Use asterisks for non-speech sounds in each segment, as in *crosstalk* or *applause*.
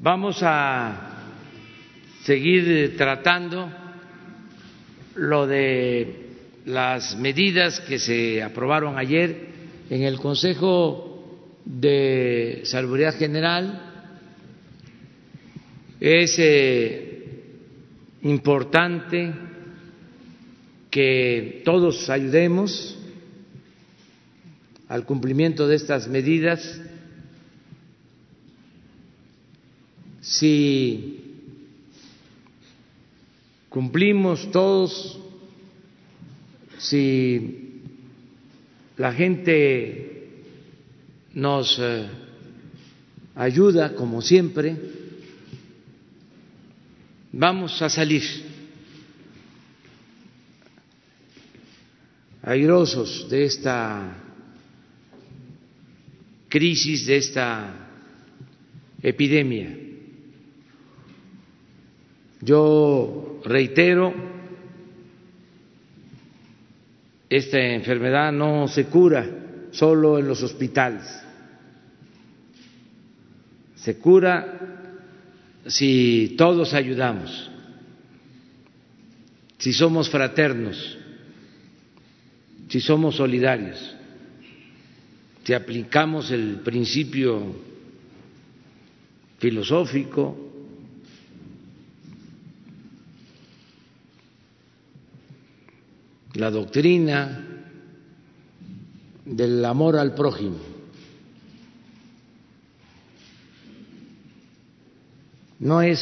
Vamos a seguir tratando lo de las medidas que se aprobaron ayer en el Consejo de Salubridad General. Es eh, importante que todos ayudemos al cumplimiento de estas medidas. Si cumplimos todos si la gente nos eh, ayuda, como siempre, vamos a salir airosos de esta crisis, de esta epidemia. Yo reitero esta enfermedad no se cura solo en los hospitales, se cura si todos ayudamos, si somos fraternos, si somos solidarios, si aplicamos el principio filosófico la doctrina del amor al prójimo. No es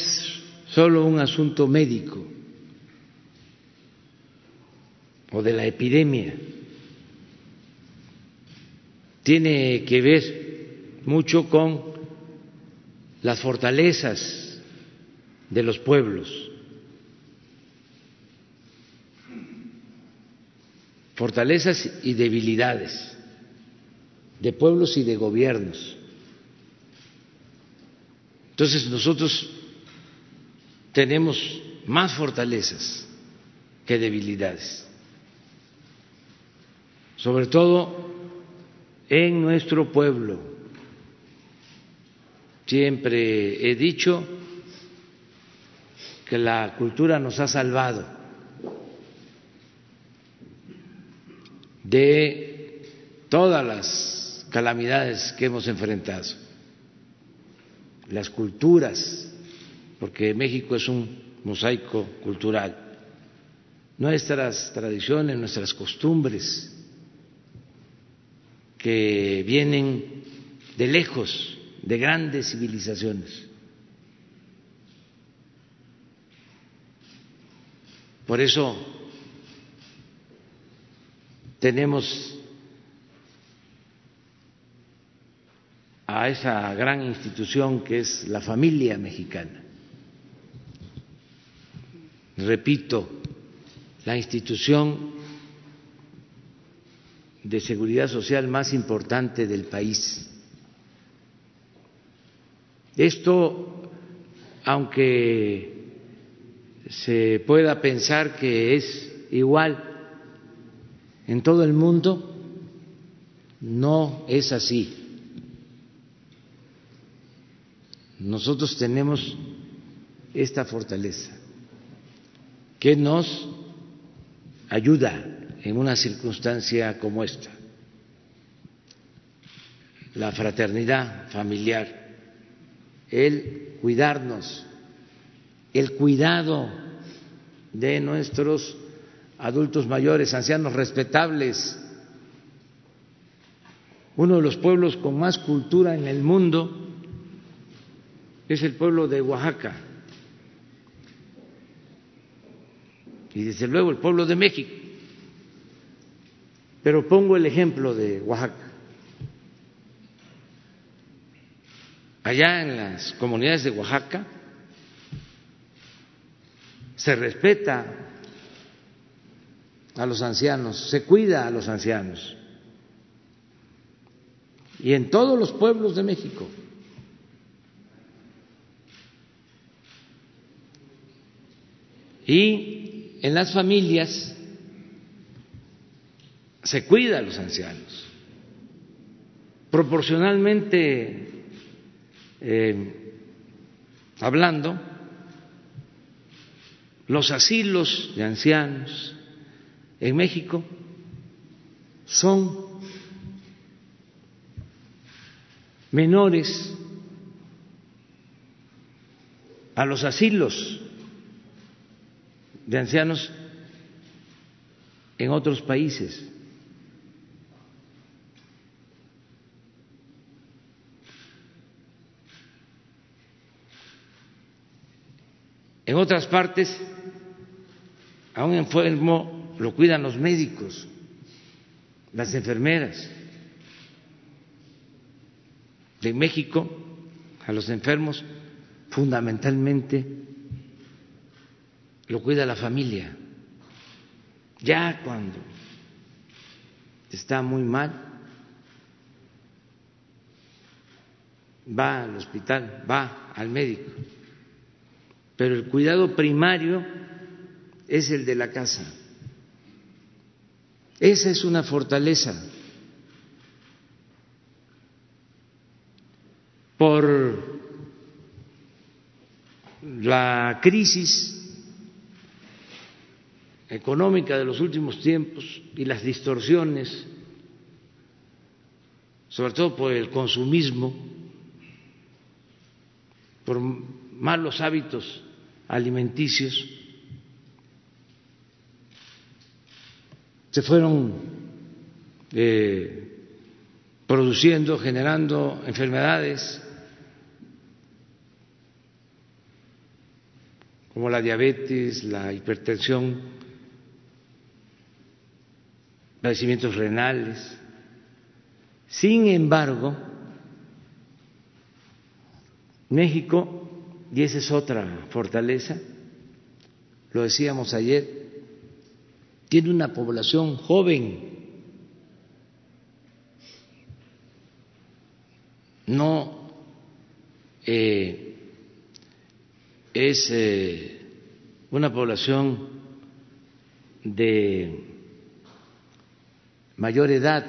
solo un asunto médico o de la epidemia, tiene que ver mucho con las fortalezas de los pueblos fortalezas y debilidades de pueblos y de gobiernos. Entonces nosotros tenemos más fortalezas que debilidades, sobre todo en nuestro pueblo. Siempre he dicho que la cultura nos ha salvado de todas las calamidades que hemos enfrentado, las culturas, porque México es un mosaico cultural, nuestras tradiciones, nuestras costumbres, que vienen de lejos, de grandes civilizaciones. Por eso tenemos a esa gran institución que es la familia mexicana. Repito, la institución de seguridad social más importante del país. Esto, aunque se pueda pensar que es igual en todo el mundo no es así. Nosotros tenemos esta fortaleza que nos ayuda en una circunstancia como esta. La fraternidad familiar, el cuidarnos, el cuidado de nuestros adultos mayores, ancianos respetables, uno de los pueblos con más cultura en el mundo es el pueblo de Oaxaca. Y desde luego el pueblo de México. Pero pongo el ejemplo de Oaxaca. Allá en las comunidades de Oaxaca se respeta a los ancianos, se cuida a los ancianos. Y en todos los pueblos de México. Y en las familias se cuida a los ancianos. Proporcionalmente eh, hablando, los asilos de ancianos en México son menores a los asilos de ancianos en otros países. En otras partes, a un enfermo lo cuidan los médicos, las enfermeras. En México, a los enfermos, fundamentalmente, lo cuida la familia. Ya cuando está muy mal, va al hospital, va al médico pero el cuidado primario es el de la casa. Esa es una fortaleza. Por la crisis económica de los últimos tiempos y las distorsiones, sobre todo por el consumismo, por malos hábitos alimenticios se fueron eh, produciendo, generando enfermedades como la diabetes, la hipertensión, padecimientos renales. Sin embargo, México y esa es otra fortaleza, lo decíamos ayer, tiene una población joven, no eh, es eh, una población de mayor edad,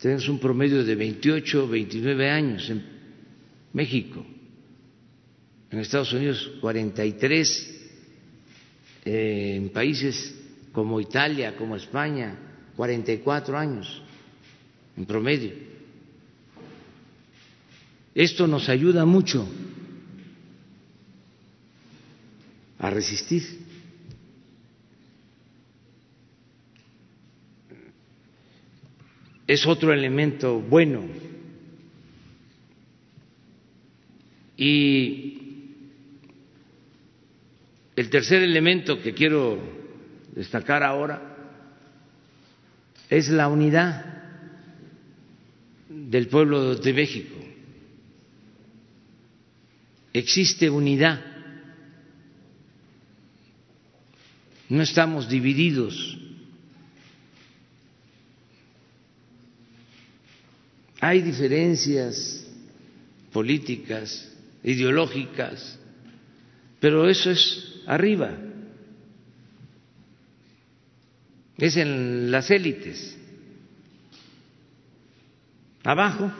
tenemos un promedio de 28, 29 años en México, en Estados Unidos 43, eh, en países como Italia, como España, 44 años en promedio. Esto nos ayuda mucho a resistir. Es otro elemento bueno Y el tercer elemento que quiero destacar ahora es la unidad del pueblo de México. Existe unidad. No estamos divididos. Hay diferencias políticas, ideológicas, pero eso es arriba, es en las élites. Abajo,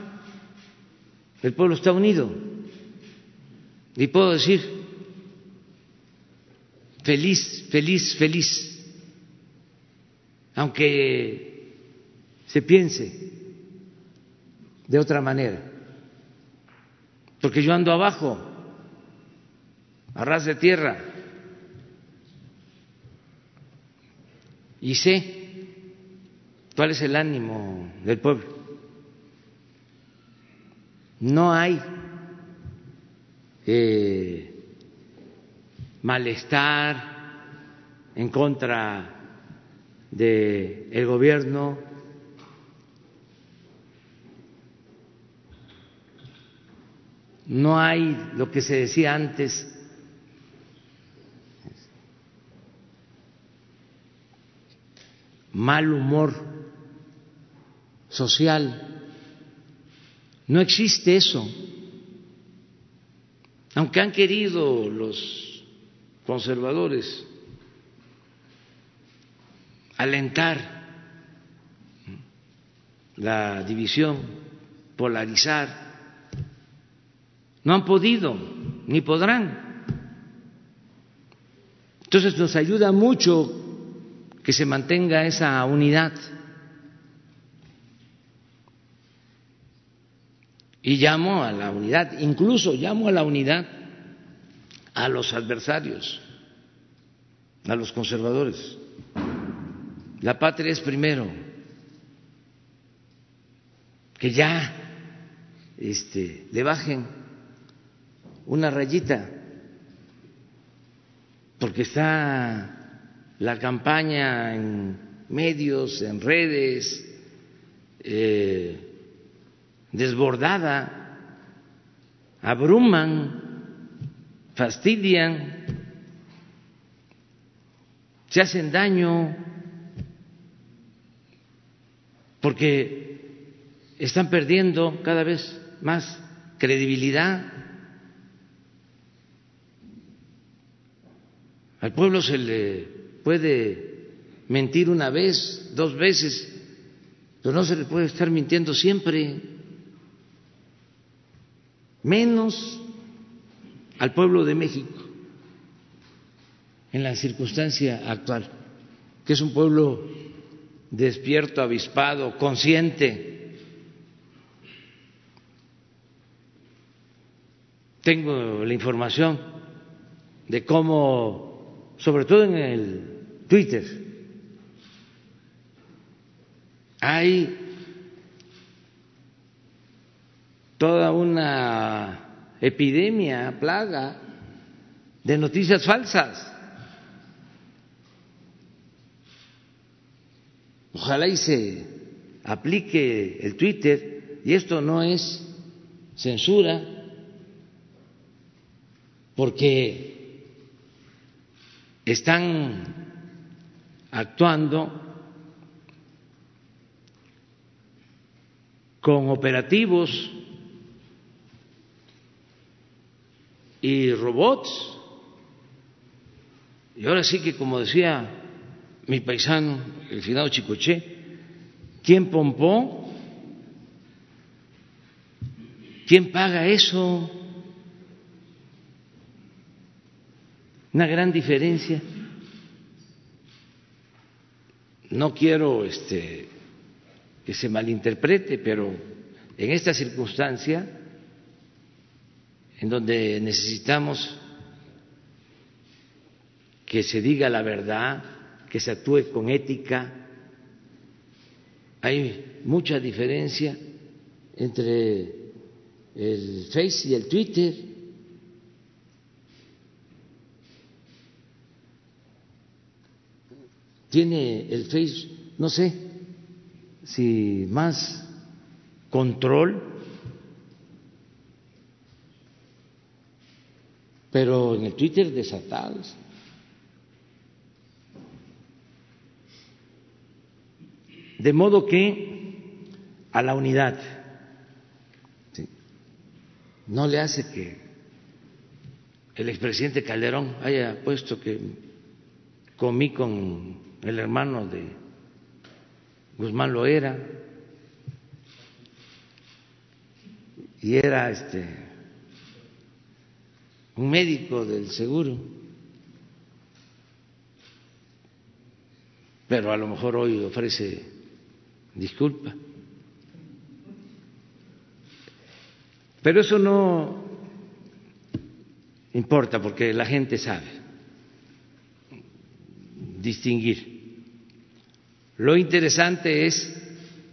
el pueblo está unido. Y puedo decir, feliz, feliz, feliz, aunque se piense de otra manera porque yo ando abajo, a ras de tierra, y sé cuál es el ánimo del pueblo. No hay eh, malestar en contra del gobierno no hay lo que se decía antes, mal humor social. No existe eso. Aunque han querido los conservadores alentar la división, polarizar, No han podido, ni podrán. Entonces nos ayuda mucho que se mantenga esa unidad. Y llamo a la unidad, incluso llamo a la unidad a los adversarios, a los conservadores. La patria es primero. Que ya este, le bajen una rayita, porque está la campaña en medios, en redes, eh, desbordada, abruman, fastidian, se hacen daño porque están perdiendo cada vez más credibilidad. Al pueblo se le puede mentir una vez, dos veces, pero no se le puede estar mintiendo siempre, menos al pueblo de México en la circunstancia actual, que es un pueblo despierto, avispado, consciente. Tengo la información de cómo, sobre todo en el Twitter, hay toda una epidemia, plaga de noticias falsas. Ojalá y se aplique el Twitter, y esto no es censura, porque están actuando con operativos y robots. Y ahora sí que, como decía mi paisano, el finado Chicoché, ¿quién pompó? ¿Quién paga eso? Una gran diferencia. No quiero este, que se malinterprete, pero en esta circunstancia, en donde necesitamos que se diga la verdad, que se actúe con ética. Hay mucha diferencia entre el Face y el Twitter. Tiene el Face, no sé si más control, pero en el Twitter desatados. De modo que a la unidad no le hace que el expresidente Calderón haya puesto que comí con el hermano de Guzmán Loera y era este un médico del seguro pero a lo mejor hoy ofrece disculpa. Pero eso no importa porque la gente sabe distinguir. Lo interesante es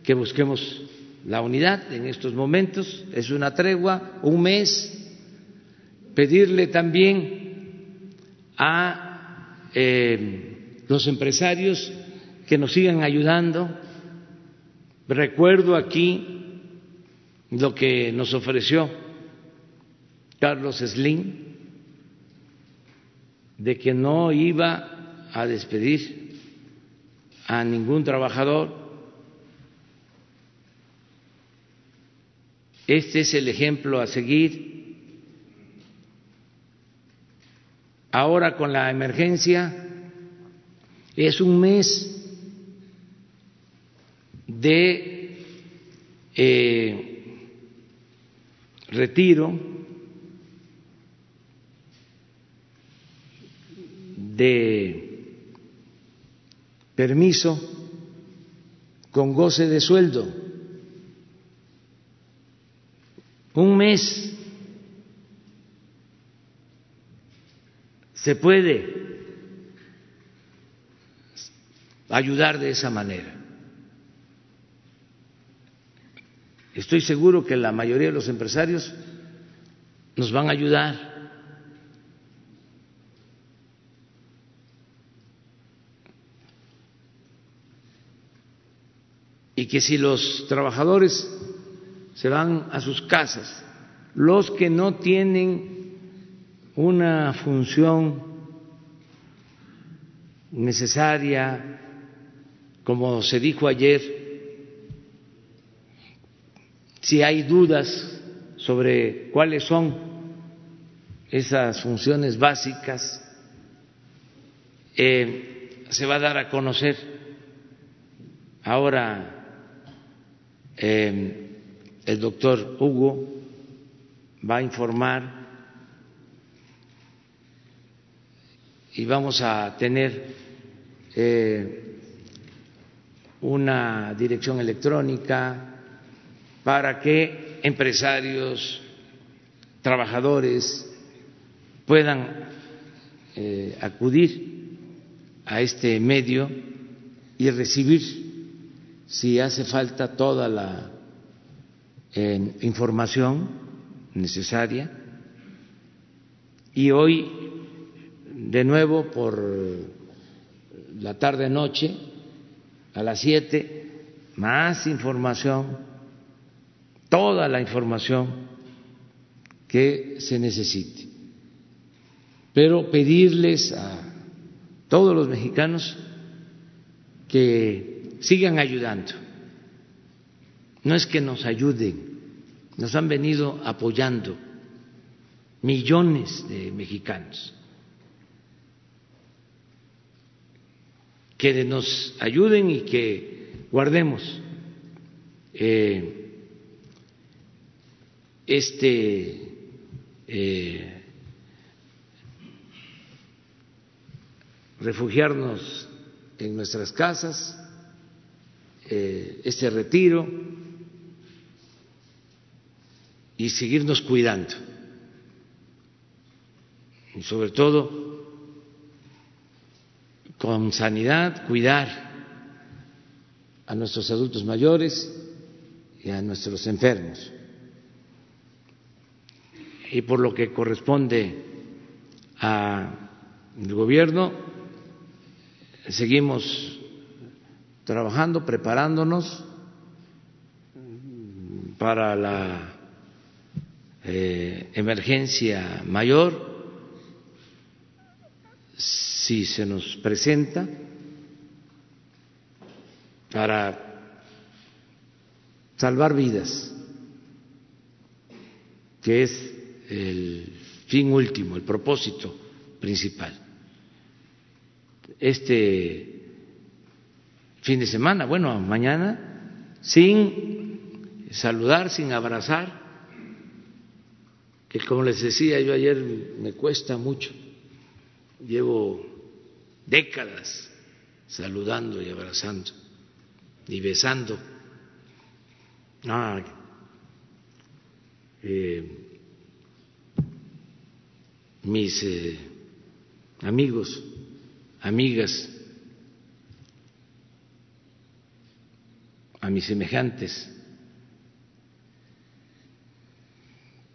que busquemos la unidad en estos momentos, es una tregua, un mes, pedirle también a eh, los empresarios que nos sigan ayudando. Recuerdo aquí lo que nos ofreció Carlos Slim de que no iba a despedir a ningún trabajador. Este es el ejemplo a seguir. Ahora con la emergencia es un mes de eh, retiro de permiso con goce de sueldo. Un mes se puede ayudar de esa manera. Estoy seguro que la mayoría de los empresarios nos van a ayudar. Y que si los trabajadores se van a sus casas, los que no tienen una función necesaria, como se dijo ayer, si hay dudas sobre cuáles son esas funciones básicas, eh, se va a dar a conocer. Ahora eh, el doctor Hugo va a informar y vamos a tener eh, una dirección electrónica para que empresarios, trabajadores puedan eh, acudir a este medio y recibir, si hace falta, toda la eh, información necesaria. Y hoy, de nuevo, por la tarde-noche, a las siete, más información, toda la información que se necesite. Pero pedirles a todos los mexicanos que sigan ayudando. No es que nos ayuden, nos han venido apoyando millones de mexicanos. que nos ayuden y que guardemos eh, este eh, refugiarnos en nuestras casas, eh, este retiro y seguirnos cuidando. Y sobre todo con sanidad, cuidar a nuestros adultos mayores y a nuestros enfermos. Y por lo que corresponde al gobierno, seguimos trabajando, preparándonos para la eh, emergencia mayor si se nos presenta para salvar vidas, que es el fin último, el propósito principal. Este fin de semana, bueno, mañana, sin saludar, sin abrazar, que como les decía yo ayer, me cuesta mucho, llevo décadas saludando y abrazando y besando. A eh, mis eh, amigos, amigas, a mis semejantes,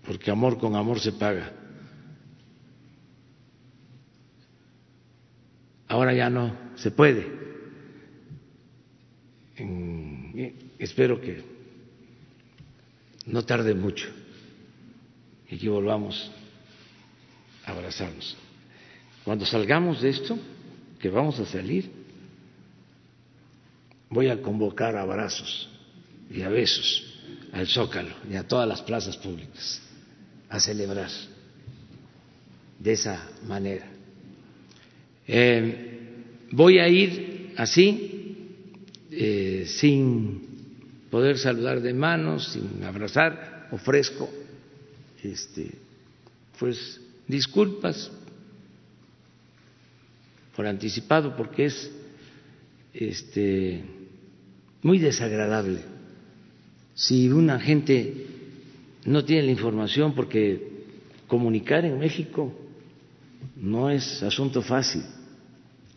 porque amor con amor se paga. ahora ya no se puede. espero que no tarde mucho y que volvamos a abrazarnos. Cuando salgamos de esto, que vamos a salir, voy a convocar abrazos y a besos al Zócalo y a todas las plazas públicas a celebrar de esa manera. Eh, voy a ir así, eh, sin poder saludar de manos, sin abrazar, ofrezco este, pues disculpas por anticipado porque es este, muy desagradable si una gente no tiene la información porque comunicar en México no es asunto fácil.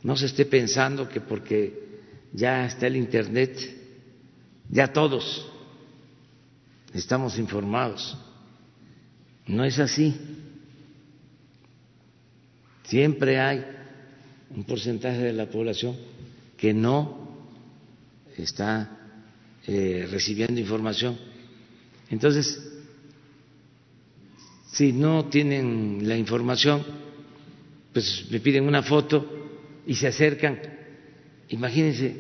No se esté pensando que porque ya está el Internet, ya todos estamos informados. No es así. Siempre hay un porcentaje de la población que no está eh, recibiendo información. Entonces, si no tienen la información, pues me piden una foto y se acercan. Imagínense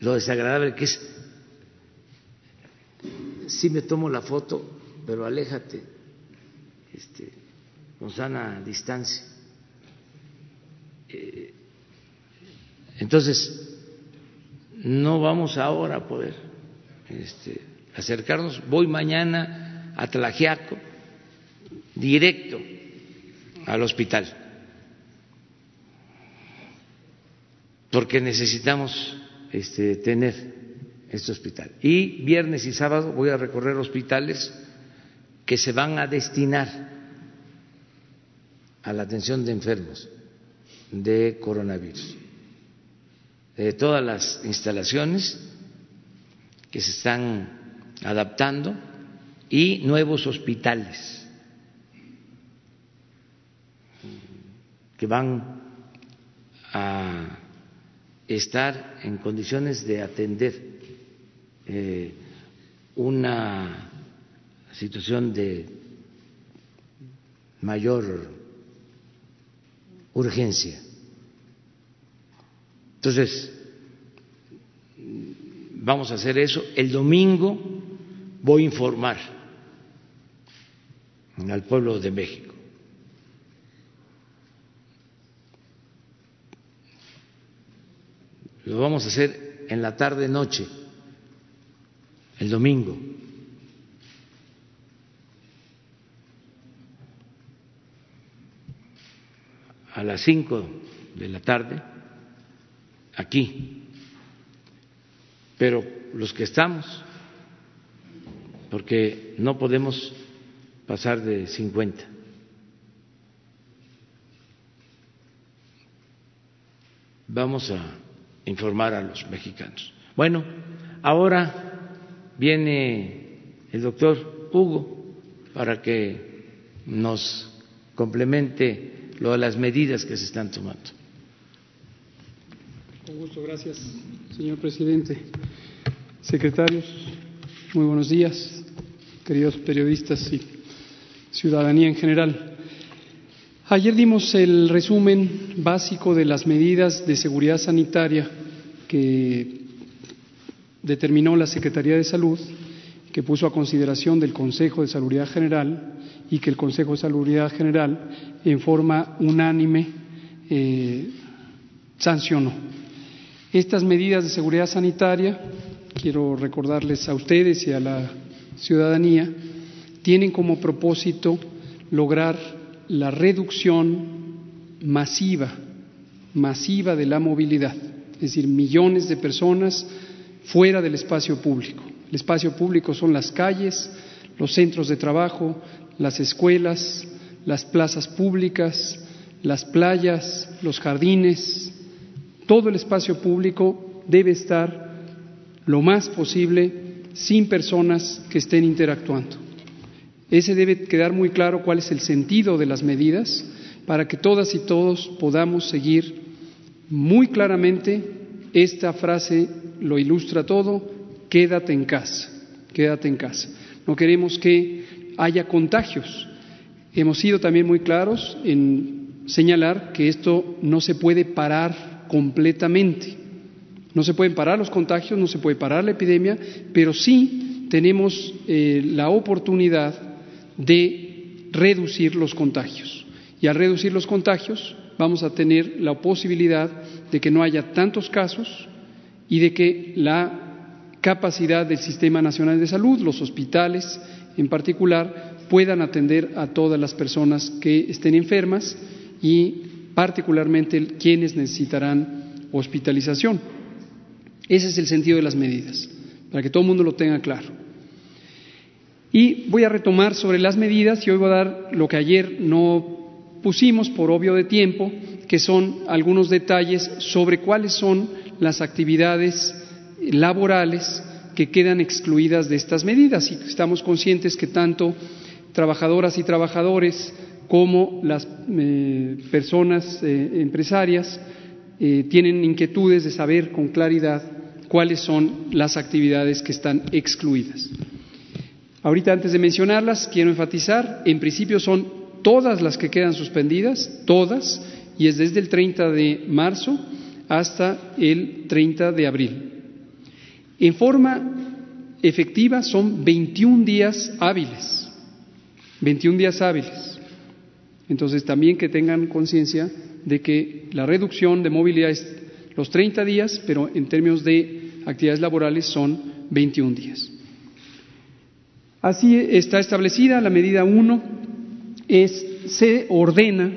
lo desagradable que es. Si me tomo la foto, pero aléjate, este, con sana distancia. Eh, entonces, no vamos ahora a poder este, acercarnos. Voy mañana a Tlajiaco, directo al hospital, porque necesitamos este, tener este hospital. Y viernes y sábado voy a recorrer hospitales que se van a destinar a la atención de enfermos de coronavirus. De todas las instalaciones que se están adaptando y nuevos hospitales que van a estar en condiciones de atender eh, una situación de mayor urgencia. Entonces, vamos a hacer eso. El domingo voy a informar al pueblo de México. Lo vamos a hacer en la tarde noche, el domingo. A las cinco de la tarde aquí, pero los que estamos, porque no podemos pasar de 50. Vamos a informar a los mexicanos. Bueno, ahora viene el doctor Hugo para que nos complemente lo de las medidas que se están tomando. Con gusto, gracias, señor presidente. Secretarios, muy buenos días, queridos periodistas y ciudadanía en general. Ayer dimos el resumen básico de las medidas de seguridad sanitaria que determinó la Secretaría de Salud, que puso a consideración del Consejo de Salubridad General y que el Consejo de Salubridad General en forma unánime eh, sancionó. Estas medidas de seguridad sanitaria, quiero recordarles a ustedes y a la ciudadanía, tienen como propósito lograr la reducción masiva, masiva de la movilidad, es decir, millones de personas fuera del espacio público. El espacio público son las calles, los centros de trabajo, las escuelas, las plazas públicas, las playas, los jardines, todo el espacio público debe estar lo más posible sin personas que estén interactuando. Ese debe quedar muy claro cuál es el sentido de las medidas para que todas y todos podamos seguir muy claramente esta frase lo ilustra todo, quédate en casa, quédate en casa. No queremos que haya contagios. Hemos sido también muy claros en señalar que esto no se puede parar completamente. No se pueden parar los contagios, no se puede parar la epidemia, pero sí tenemos eh, la oportunidad de reducir los contagios. Y al reducir los contagios vamos a tener la posibilidad de que no haya tantos casos y de que la capacidad del Sistema Nacional de Salud, los hospitales en particular, puedan atender a todas las personas que estén enfermas y particularmente quienes necesitarán hospitalización. Ese es el sentido de las medidas, para que todo el mundo lo tenga claro. Y voy a retomar sobre las medidas y hoy voy a dar lo que ayer no pusimos por obvio de tiempo, que son algunos detalles sobre cuáles son las actividades laborales que quedan excluidas de estas medidas. Y estamos conscientes que tanto trabajadoras y trabajadores como las eh, personas eh, empresarias eh, tienen inquietudes de saber con claridad cuáles son las actividades que están excluidas. Ahorita antes de mencionarlas, quiero enfatizar, en principio son todas las que quedan suspendidas, todas, y es desde el 30 de marzo hasta el 30 de abril. En forma efectiva son 21 días hábiles, 21 días hábiles. Entonces también que tengan conciencia de que la reducción de movilidad es los 30 días, pero en términos de actividades laborales son 21 días. Así está establecida la medida 1, es, se ordena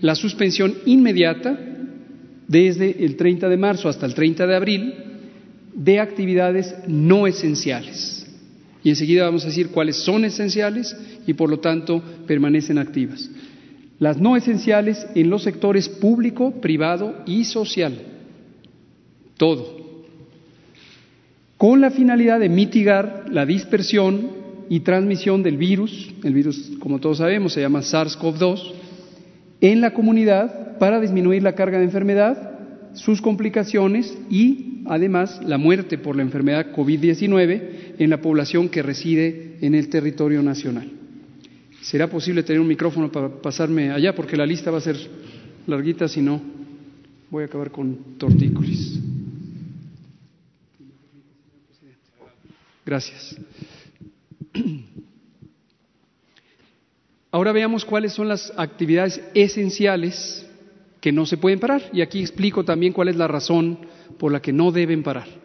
la suspensión inmediata desde el 30 de marzo hasta el 30 de abril de actividades no esenciales. Y enseguida vamos a decir cuáles son esenciales y por lo tanto permanecen activas. Las no esenciales en los sectores público, privado y social. Todo. Con la finalidad de mitigar la dispersión y transmisión del virus, el virus como todos sabemos se llama SARS-CoV-2, en la comunidad para disminuir la carga de enfermedad, sus complicaciones y además la muerte por la enfermedad COVID-19 en la población que reside en el territorio nacional. ¿Será posible tener un micrófono para pasarme allá? Porque la lista va a ser larguita, si no, voy a acabar con tortícolis. Gracias. Ahora veamos cuáles son las actividades esenciales que no se pueden parar. Y aquí explico también cuál es la razón por la que no deben parar.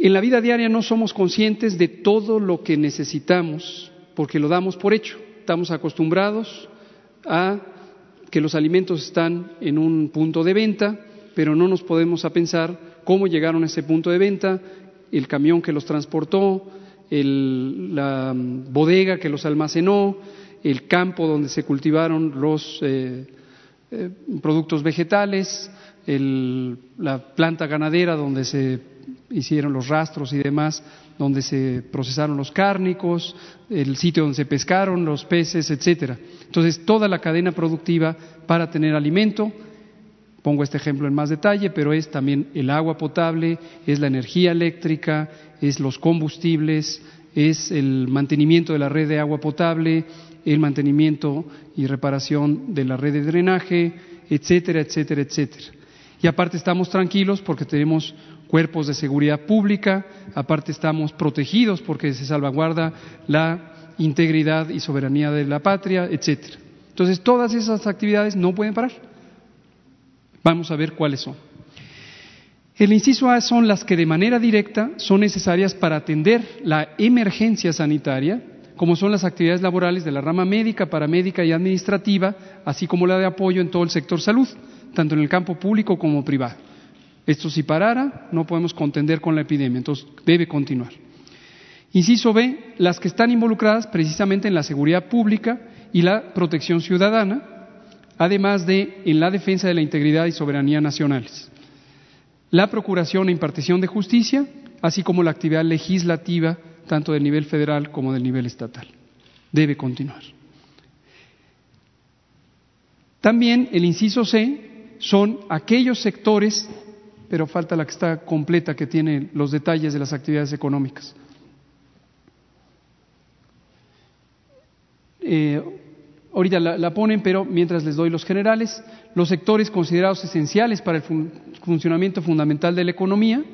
En la vida diaria no somos conscientes de todo lo que necesitamos porque lo damos por hecho. Estamos acostumbrados a que los alimentos están en un punto de venta, pero no nos podemos a pensar cómo llegaron a ese punto de venta, el camión que los transportó, la bodega que los almacenó, el campo donde se cultivaron los eh, eh, productos vegetales, la planta ganadera donde se hicieron los rastros y demás, donde se procesaron los cárnicos, el sitio donde se pescaron los peces, etcétera. Entonces, toda la cadena productiva para tener alimento, pongo este ejemplo en más detalle, pero es también el agua potable, es la energía eléctrica, es los combustibles, es el mantenimiento de la red de agua potable, el mantenimiento y reparación de la red de drenaje, etcétera, etcétera, etcétera. Y aparte estamos tranquilos porque tenemos cuerpos de seguridad pública, aparte estamos protegidos porque se salvaguarda la integridad y soberanía de la patria, etcétera. Entonces, todas esas actividades no pueden parar. Vamos a ver cuáles son. El inciso A son las que de manera directa son necesarias para atender la emergencia sanitaria, como son las actividades laborales de la rama médica, paramédica y administrativa, así como la de apoyo en todo el sector salud, tanto en el campo público como privado. Esto si parara, no podemos contender con la epidemia, entonces debe continuar. Inciso B, las que están involucradas precisamente en la seguridad pública y la protección ciudadana, además de en la defensa de la integridad y soberanía nacionales la procuración e impartición de justicia, así como la actividad legislativa, tanto del nivel federal como del nivel estatal. Debe continuar. También el inciso C son aquellos sectores, pero falta la que está completa, que tiene los detalles de las actividades económicas. Eh, ahorita la, ponen, pero mientras les doy los generales, los sectores considerados esenciales para el funcionamiento fundamental de la economía,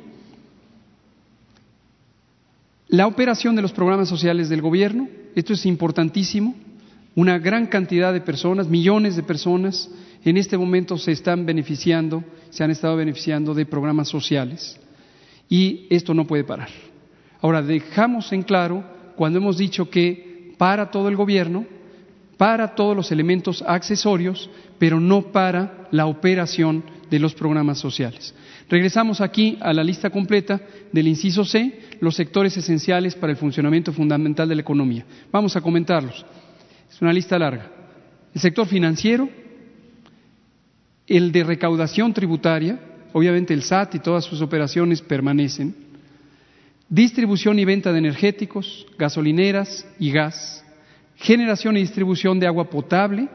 la operación de los programas sociales del gobierno, esto es importantísimo, una gran cantidad de personas, millones de personas, en este momento se están beneficiando, se han estado beneficiando de programas sociales y esto no puede parar. Ahora, dejamos en claro, cuando hemos dicho que para todo el gobierno, para todos los elementos accesorios, pero no para la operación de los programas sociales. Regresamos aquí a la lista completa del inciso C, los sectores esenciales para el funcionamiento fundamental de la economía. Vamos a comentarlos. Es una lista larga. El sector financiero, el de recaudación tributaria, obviamente el SAT y todas sus operaciones permanecen, distribución y venta de energéticos, gasolineras y gas, generación y distribución de agua potable,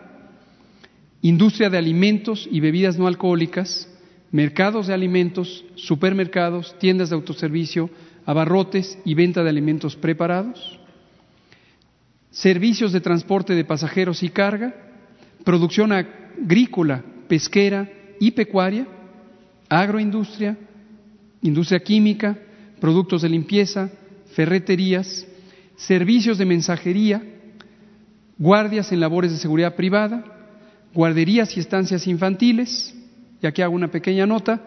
industria de alimentos y bebidas no alcohólicas, mercados de alimentos, supermercados, tiendas de autoservicio, abarrotes y venta de alimentos preparados, servicios de transporte de pasajeros y carga, producción agrícola, pesquera y pecuaria, agroindustria, industria química, productos de limpieza, ferreterías, servicios de mensajería, guardias en labores de seguridad privada, guarderías y estancias infantiles, y aquí hago una pequeña nota,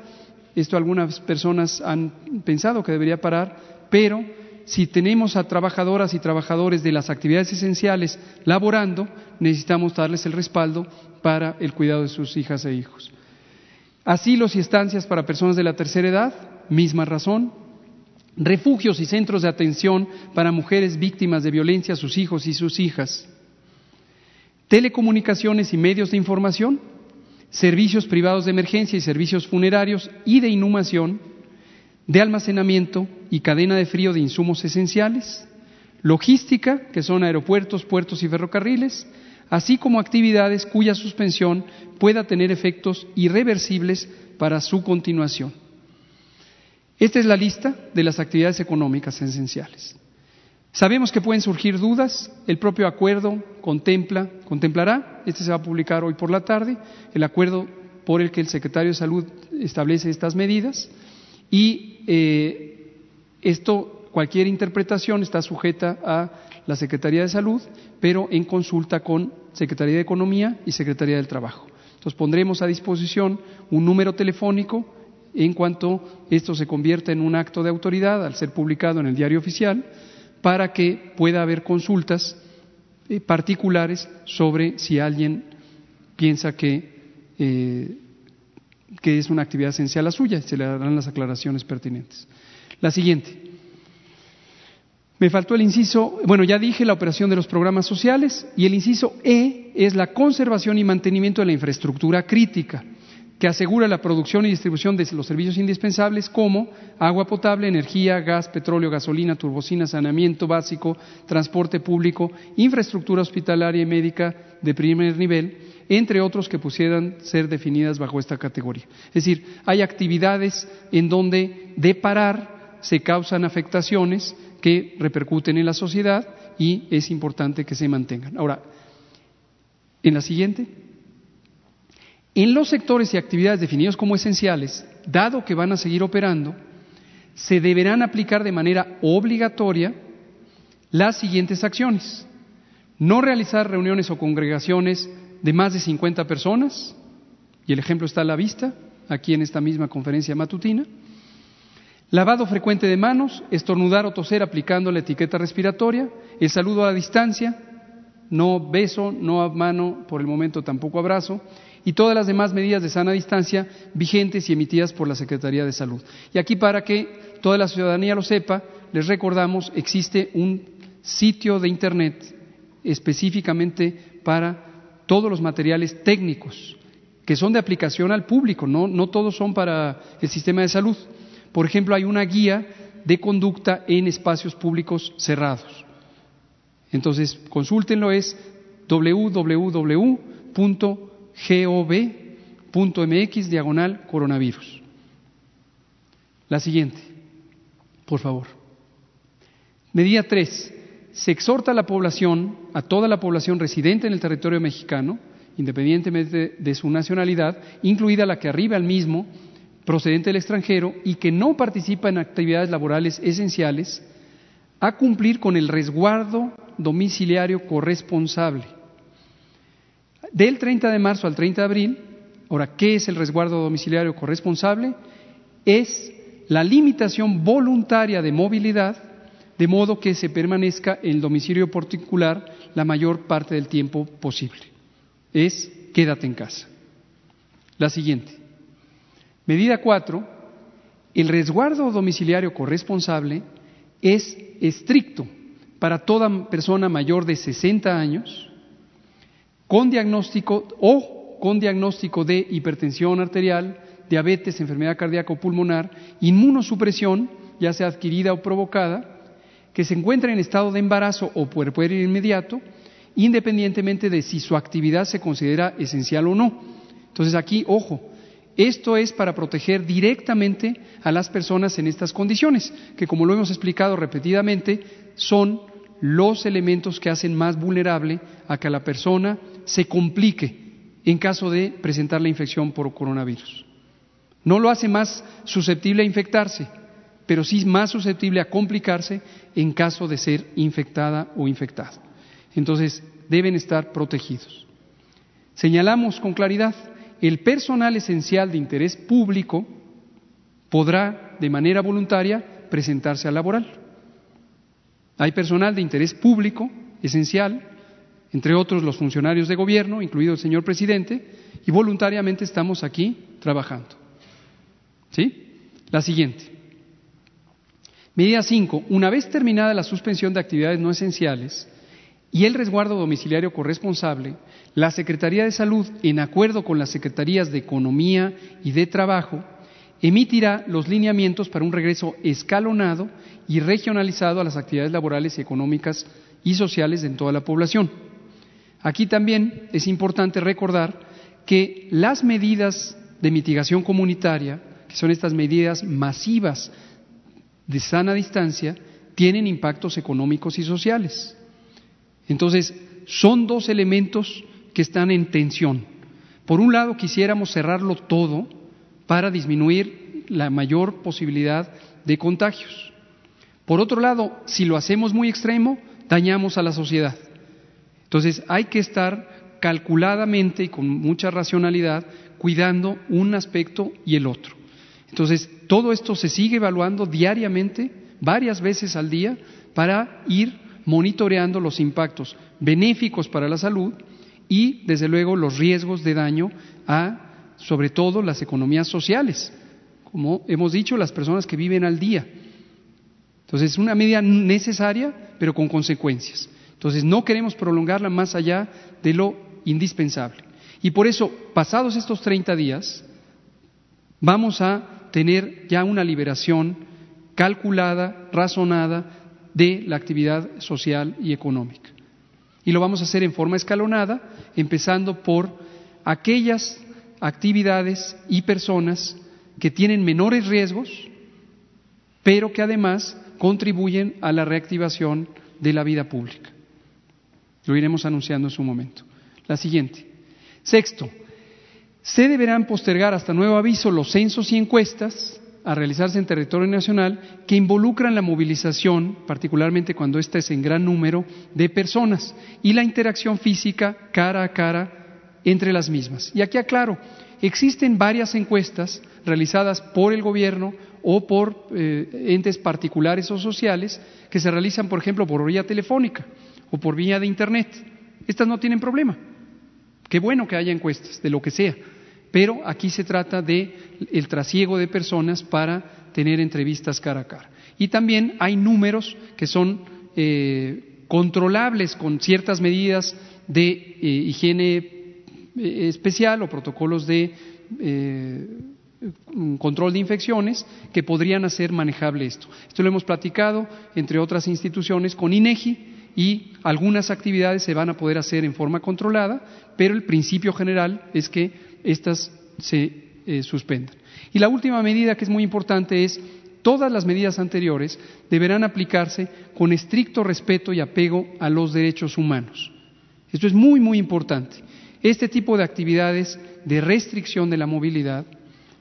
esto algunas personas han pensado que debería parar, pero si tenemos a trabajadoras y trabajadores de las actividades esenciales laborando, necesitamos darles el respaldo para el cuidado de sus hijas e hijos. Asilos y estancias para personas de la tercera edad, misma razón. Refugios y centros de atención para mujeres víctimas de violencia, sus hijos y sus hijas. Telecomunicaciones y medios de información, servicios privados de emergencia y servicios funerarios y de inhumación, de almacenamiento y cadena de frío de insumos esenciales, logística, que son aeropuertos, puertos y ferrocarriles, así como actividades cuya suspensión pueda tener efectos irreversibles para su continuación. Esta es la lista de las actividades económicas esenciales. Sabemos que pueden surgir dudas, el propio acuerdo contempla, contemplará, este se va a publicar hoy por la tarde, el acuerdo por el que el secretario de Salud establece estas medidas y eh, esto, cualquier interpretación está sujeta a la Secretaría de Salud, pero en consulta con Secretaría de Economía y Secretaría del Trabajo. Entonces pondremos a disposición un número telefónico en cuanto esto se convierta en un acto de autoridad al ser publicado en el diario oficial para que pueda haber consultas eh, particulares sobre si alguien piensa que, eh, que es una actividad esencial la suya, se le darán las aclaraciones pertinentes. La siguiente. Me faltó el inciso, bueno, ya dije la operación de los programas sociales y el inciso E es la conservación y mantenimiento de la infraestructura crítica que asegura la producción y distribución de los servicios indispensables como agua potable, energía, gas, petróleo, gasolina, turbocina, saneamiento básico, transporte público, infraestructura hospitalaria y médica de primer nivel, entre otros que pusieran ser definidas bajo esta categoría. Es decir, hay actividades en donde de parar se causan afectaciones que repercuten en la sociedad y es importante que se mantengan. Ahora, en la siguiente. En los sectores y actividades definidos como esenciales, dado que van a seguir operando, se deberán aplicar de manera obligatoria las siguientes acciones. No realizar reuniones o congregaciones de más de 50 personas, y el ejemplo está a la vista, aquí en esta misma conferencia matutina. Lavado frecuente de manos, estornudar o toser aplicando la etiqueta respiratoria, el saludo a distancia, no beso, no mano, por el momento tampoco abrazo, y todas las demás medidas de sana distancia vigentes y emitidas por la Secretaría de Salud. Y aquí para que toda la ciudadanía lo sepa, les recordamos, existe un sitio de Internet específicamente para todos los materiales técnicos que son de aplicación al público, no, todos son para el sistema de salud. Por ejemplo, hay una guía de conducta en espacios públicos cerrados. Entonces, consúltenlo, es www gov.mx diagonal coronavirus. La siguiente, por favor. Medida 3. Se exhorta a la población, a toda la población residente en el territorio mexicano, independientemente de su nacionalidad, incluida la que arriba al mismo, procedente del extranjero y que no participa en actividades laborales esenciales, a cumplir con el resguardo domiciliario corresponsable del 30 de marzo al 30 de abril, ahora, ¿qué es el resguardo domiciliario corresponsable? Es la limitación voluntaria de movilidad de modo que se permanezca en el domicilio particular la mayor parte del tiempo posible. Es quédate en casa. La siguiente. Medida cuatro, el resguardo domiciliario corresponsable es estricto para toda persona mayor de 60 años con diagnóstico o con diagnóstico de hipertensión arterial, diabetes, enfermedad cardíaca o pulmonar, inmunosupresión, ya sea adquirida o provocada, que se encuentra en estado de embarazo o puerperio inmediato, independientemente de si su actividad se considera esencial o no. Entonces aquí, ojo, esto es para proteger directamente a las personas en estas condiciones, que como lo hemos explicado repetidamente, son los elementos que hacen más vulnerable a que la persona se complique en caso de presentar la infección por coronavirus. No lo hace más susceptible a infectarse, pero sí más susceptible a complicarse en caso de ser infectada o infectado. Entonces, deben estar protegidos. Señalamos con claridad, el personal esencial de interés público podrá, de manera voluntaria, presentarse al laboral. Hay personal de interés público esencial, entre otros los funcionarios de gobierno, incluido el señor presidente, y voluntariamente estamos aquí trabajando. ¿Sí? La siguiente. Medida 5. Una vez terminada la suspensión de actividades no esenciales y el resguardo domiciliario corresponsable, la Secretaría de Salud, en acuerdo con las Secretarías de Economía y de Trabajo, emitirá los lineamientos para un regreso escalonado y regionalizado a las actividades laborales económicas y sociales en toda la población. Aquí también es importante recordar que las medidas de mitigación comunitaria, que son estas medidas masivas de sana distancia tienen impactos económicos y sociales. Entonces, son dos elementos que están en tensión. Por un lado, quisiéramos cerrarlo todo para disminuir la mayor posibilidad de contagios. Por otro lado, si lo hacemos muy extremo, dañamos a la sociedad. Entonces, hay que estar calculadamente y con mucha racionalidad cuidando un aspecto y el otro. Entonces, todo esto se sigue evaluando diariamente, varias veces al día, para ir monitoreando los impactos benéficos para la salud y, desde luego, los riesgos de daño a, sobre todo, las economías sociales, como hemos dicho, las personas que viven al día. Entonces, es una medida necesaria, pero con consecuencias. Entonces, no queremos prolongarla más allá de lo indispensable. Y por eso, pasados estos 30 días, vamos a tener ya una liberación calculada, razonada de la actividad social y económica. Y lo vamos a hacer en forma escalonada, empezando por aquellas actividades y personas que tienen menores riesgos, pero que además contribuyen a la reactivación de la vida pública. Lo iremos anunciando en su momento. La siguiente. Sexto, se deberán postergar hasta nuevo aviso los censos y encuestas a realizarse en territorio nacional que involucran la movilización, particularmente cuando ésta es en gran número, de personas y la interacción física cara a cara entre las mismas. Y aquí aclaro, existen varias encuestas realizadas por el gobierno o por eh, entes particulares o sociales que se realizan, por ejemplo, por vía telefónica o por vía de Internet. Estas no tienen problema. Qué bueno que haya encuestas, de lo que sea, pero aquí se trata de el trasiego de personas para tener entrevistas cara a cara. Y también hay números que son eh, controlables con ciertas medidas de eh, higiene eh, especial o protocolos de control de infecciones que podrían hacer manejable esto. Esto lo hemos platicado, entre otras instituciones, con INEGI y algunas actividades se van a poder hacer en forma controlada, pero el principio general es que éstas se eh, suspendan. Y la última medida que es muy importante es todas las medidas anteriores deberán aplicarse con estricto respeto y apego a los derechos humanos. Esto es muy, muy importante. Este tipo de actividades de restricción de la movilidad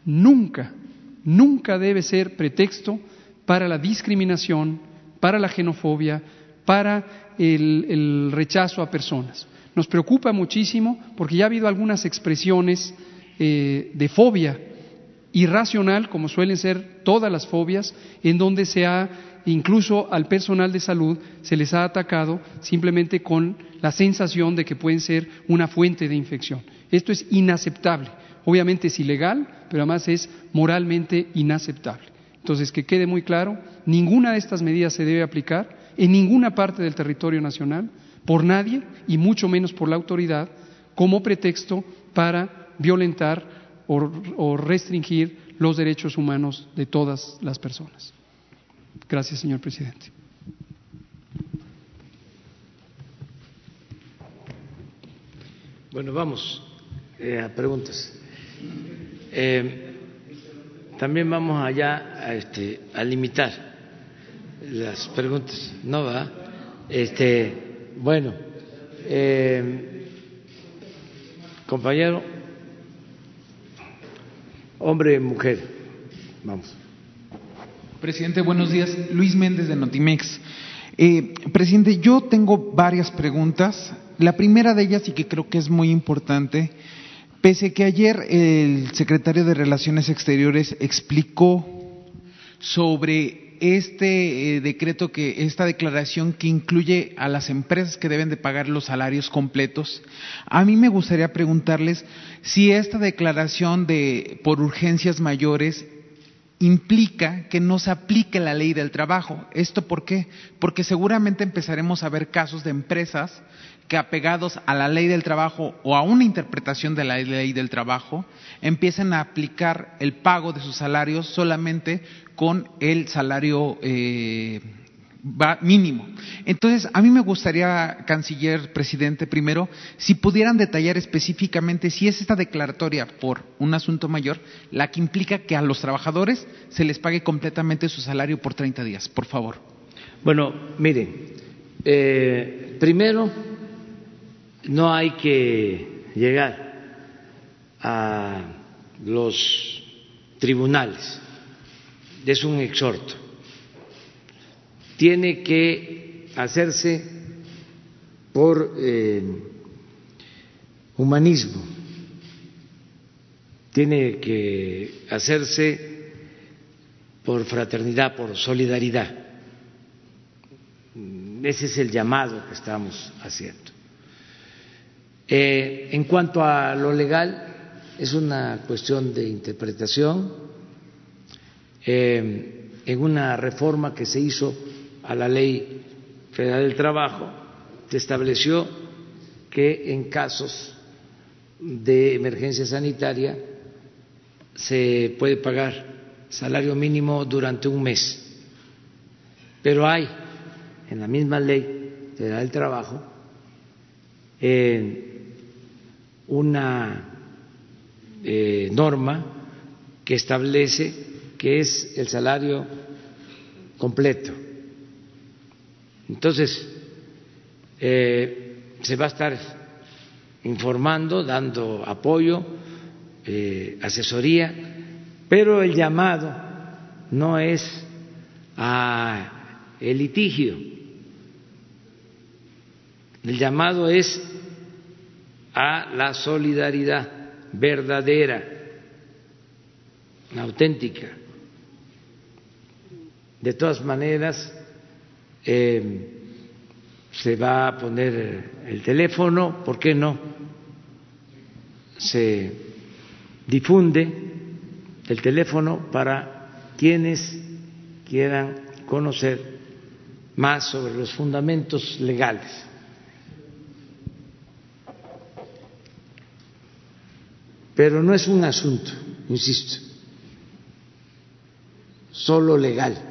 nunca, nunca debe ser pretexto para la discriminación, para la xenofobia, para el, rechazo a personas. Nos preocupa muchísimo porque ya ha habido algunas expresiones eh, de fobia irracional, como suelen ser todas las fobias, en donde se ha, incluso al personal de salud, se les ha atacado simplemente con la sensación de que pueden ser una fuente de infección. Esto es inaceptable. Obviamente es ilegal, pero además es moralmente inaceptable. Entonces, que quede muy claro, ninguna de estas medidas se debe aplicar en ninguna parte del territorio nacional por nadie y mucho menos por la autoridad como pretexto para violentar o, restringir los derechos humanos de todas las personas. Gracias, señor presidente. Bueno, vamos eh, a preguntas. Eh, también vamos allá a, este, a limitar las preguntas. No va. Este, bueno, eh, compañero, hombre, mujer, vamos. Presidente, buenos días. Luis Méndez de Notimex. Eh, presidente, yo tengo varias preguntas. La primera de ellas, y que creo que es muy importante, Pese que ayer el secretario de Relaciones Exteriores explicó sobre este eh, decreto que esta declaración que incluye a las empresas que deben de pagar los salarios completos, a mí me gustaría preguntarles si esta declaración de por urgencias mayores implica que no se aplique la ley del trabajo. ¿Esto por qué? Porque seguramente empezaremos a ver casos de empresas que apegados a la ley del trabajo o a una interpretación de la ley del trabajo, empiecen a aplicar el pago de sus salarios solamente con el salario eh, mínimo. Entonces, a mí me gustaría, canciller, presidente, primero, si pudieran detallar específicamente si es esta declaratoria por un asunto mayor la que implica que a los trabajadores se les pague completamente su salario por 30 días, por favor. Bueno, miren, eh, primero no hay que llegar a los tribunales, es un exhorto. Tiene que hacerse por eh, humanismo, tiene que hacerse por fraternidad, por solidaridad. Ese es el llamado que estamos haciendo. Eh, en cuanto a lo legal, es una cuestión de interpretación. Eh, en una reforma que se hizo a la Ley Federal del Trabajo, se estableció que en casos de emergencia sanitaria se puede pagar salario mínimo durante un mes. Pero hay en la misma Ley Federal del Trabajo una eh, norma que establece que es el salario completo. Entonces, eh, se va a estar informando, dando apoyo, eh, asesoría, pero el llamado no es a litigio, el llamado es a la solidaridad verdadera, auténtica. De todas maneras, eh, se va a poner el teléfono, ¿por qué no? Se difunde el teléfono para quienes quieran conocer más sobre los fundamentos legales Pero no es un asunto, insisto, solo legal,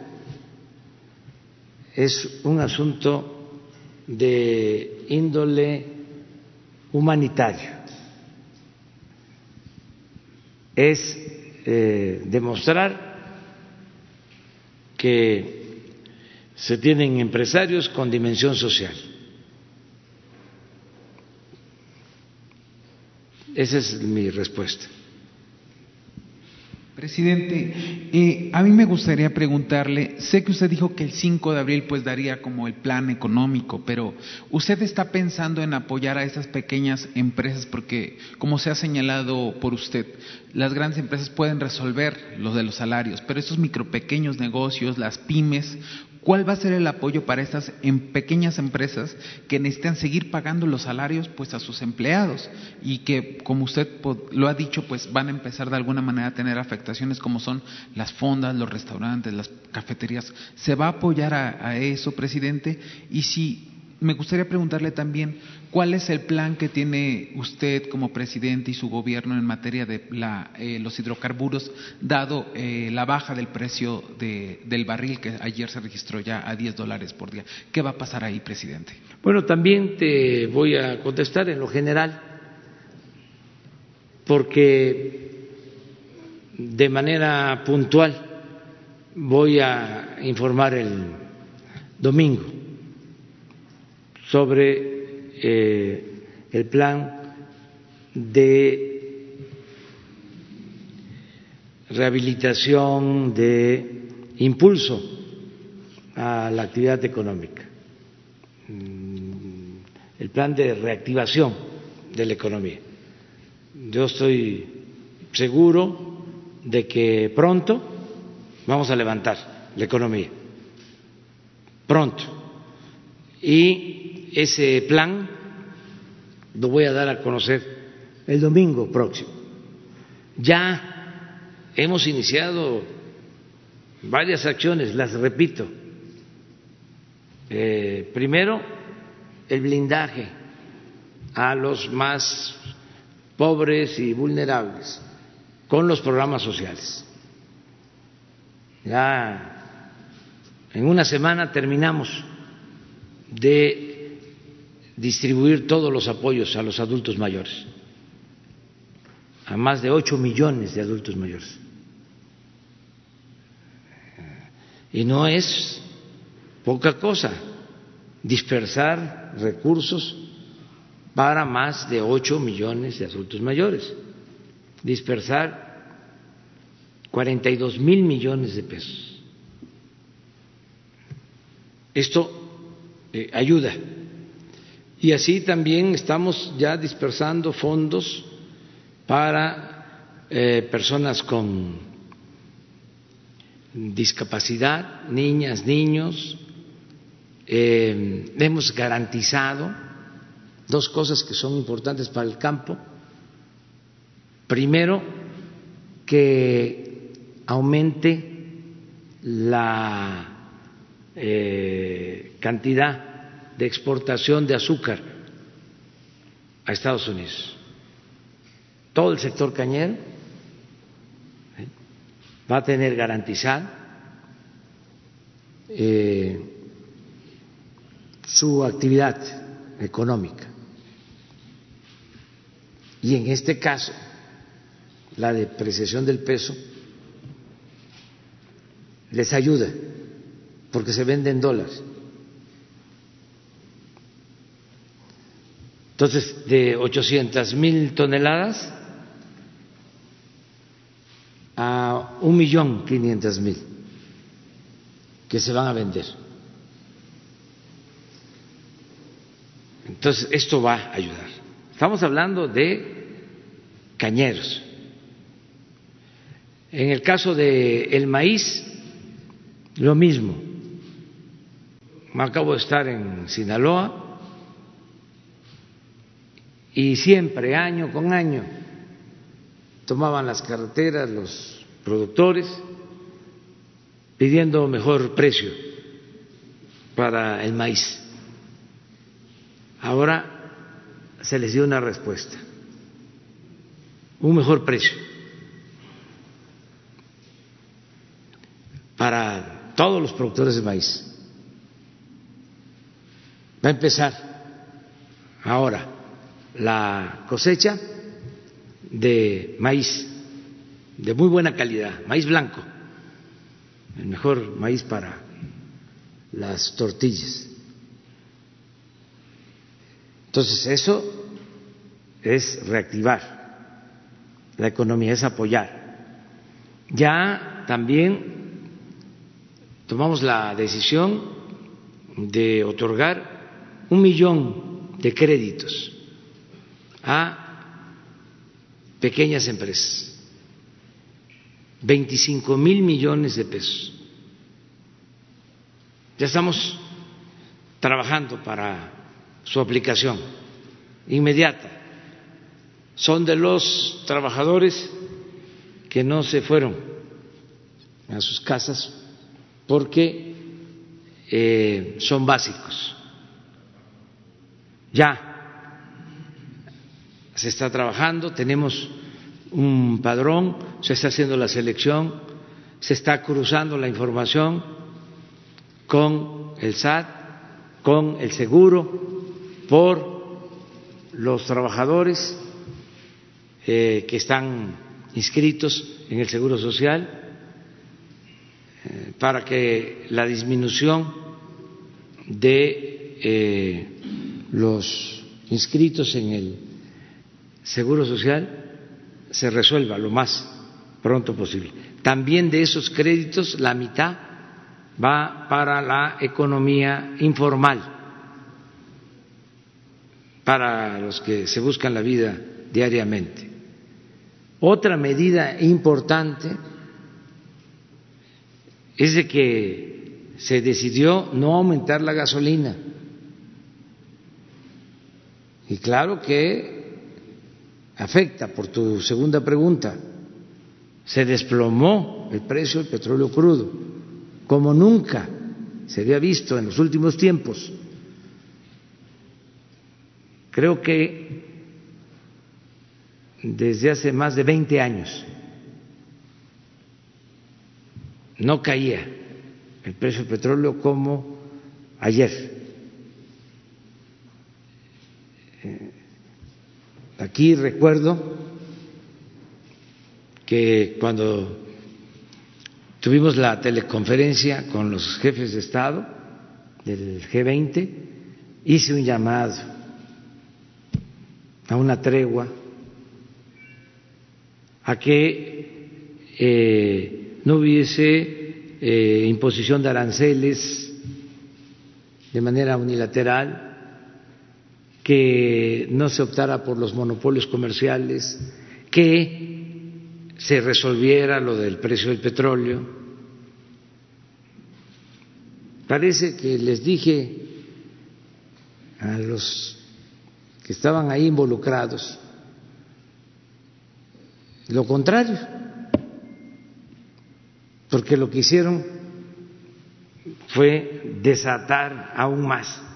es un asunto de índole humanitario. Es eh, demostrar que se tienen empresarios con dimensión social Esa es mi respuesta. Presidente, eh, a mí me gustaría preguntarle, sé que usted dijo que el 5 de abril pues daría como el plan económico, pero ¿usted está pensando en apoyar a esas pequeñas empresas? Porque, como se ha señalado por usted, las grandes empresas pueden resolver los de los salarios, pero esos micro pequeños negocios, las pymes, ¿Cuál va a ser el apoyo para estas en pequeñas empresas que necesitan seguir pagando los salarios pues a sus empleados y que como usted lo ha dicho pues van a empezar de alguna manera a tener afectaciones como son las fondas, los restaurantes, las cafeterías? ¿Se va a apoyar a, a eso, presidente? Y si me gustaría preguntarle también cuál es el plan que tiene usted como presidente y su gobierno en materia de eh, los hidrocarburos, dado eh, la baja del precio del barril que ayer se registró ya a 10 dólares por día. ¿Qué va a pasar ahí, presidente? Bueno, también te voy a contestar en lo general, porque de manera puntual voy a informar el domingo sobre eh, el plan de rehabilitación, de impulso a la actividad económica, mm, el plan de reactivación de la economía. Yo estoy seguro de que pronto vamos a levantar la economía, pronto. Y ese plan lo voy a dar a conocer el domingo próximo. Ya hemos iniciado varias acciones, las repito. Eh, primero, el blindaje a los más pobres y vulnerables con los programas sociales. Ya en una semana terminamos de distribuir todos los apoyos a los adultos mayores, a más de ocho millones de adultos mayores. Y no es poca cosa dispersar recursos para más de ocho millones de adultos mayores, dispersar cuarenta y dos mil millones de pesos. Esto eh, ayuda y así también estamos ya dispersando fondos para eh, personas con discapacidad, niñas, niños. Eh, hemos garantizado dos cosas que son importantes para el campo. Primero, que aumente la eh, cantidad de exportación de azúcar a Estados Unidos. Todo el sector cañero ¿eh? va a tener garantizado eh, su actividad económica. Y en este caso, la depreciación del peso les ayuda porque se venden dólares. Entonces, de 800 mil toneladas a un millón quinientos mil que se van a vender. Entonces, esto va a ayudar. Estamos hablando de cañeros. En el caso del el maíz, lo mismo. Acabo de estar en Sinaloa y siempre, año con año, tomaban las carreteras los productores pidiendo mejor precio para el maíz. Ahora se les dio una respuesta, un mejor precio para todos los productores de maíz. Va a empezar ahora la cosecha de maíz de muy buena calidad, maíz blanco, el mejor maíz para las tortillas. Entonces, eso es reactivar la economía, es apoyar. Ya también tomamos la decisión de otorgar un millón de créditos a pequeñas empresas, 25 mil millones de pesos. Ya estamos trabajando para su aplicación inmediata. Son de los trabajadores que no se fueron a sus casas porque eh, son básicos. Ya se está trabajando, tenemos un padrón, se está haciendo la selección, se está cruzando la información con el SAT, con el seguro, por los trabajadores eh, que están inscritos en el Seguro Social, eh, para que la disminución de eh, los inscritos en el Seguro Social se resuelva lo más pronto posible. También de esos créditos la mitad va para la economía informal, para los que se buscan la vida diariamente. Otra medida importante es de que se decidió no aumentar la gasolina. Y claro que afecta, por tu segunda pregunta, se desplomó el precio del petróleo crudo, como nunca se había visto en los últimos tiempos. Creo que desde hace más de 20 años no caía el precio del petróleo como ayer. Aquí recuerdo que cuando tuvimos la teleconferencia con los jefes de Estado del G20, hice un llamado a una tregua, a que eh, no hubiese eh, imposición de aranceles de manera unilateral, que no se optara por los monopolios comerciales, que se resolviera lo del precio del petróleo. Parece que les dije a los que estaban ahí involucrados lo contrario, porque lo que hicieron fue desatar aún más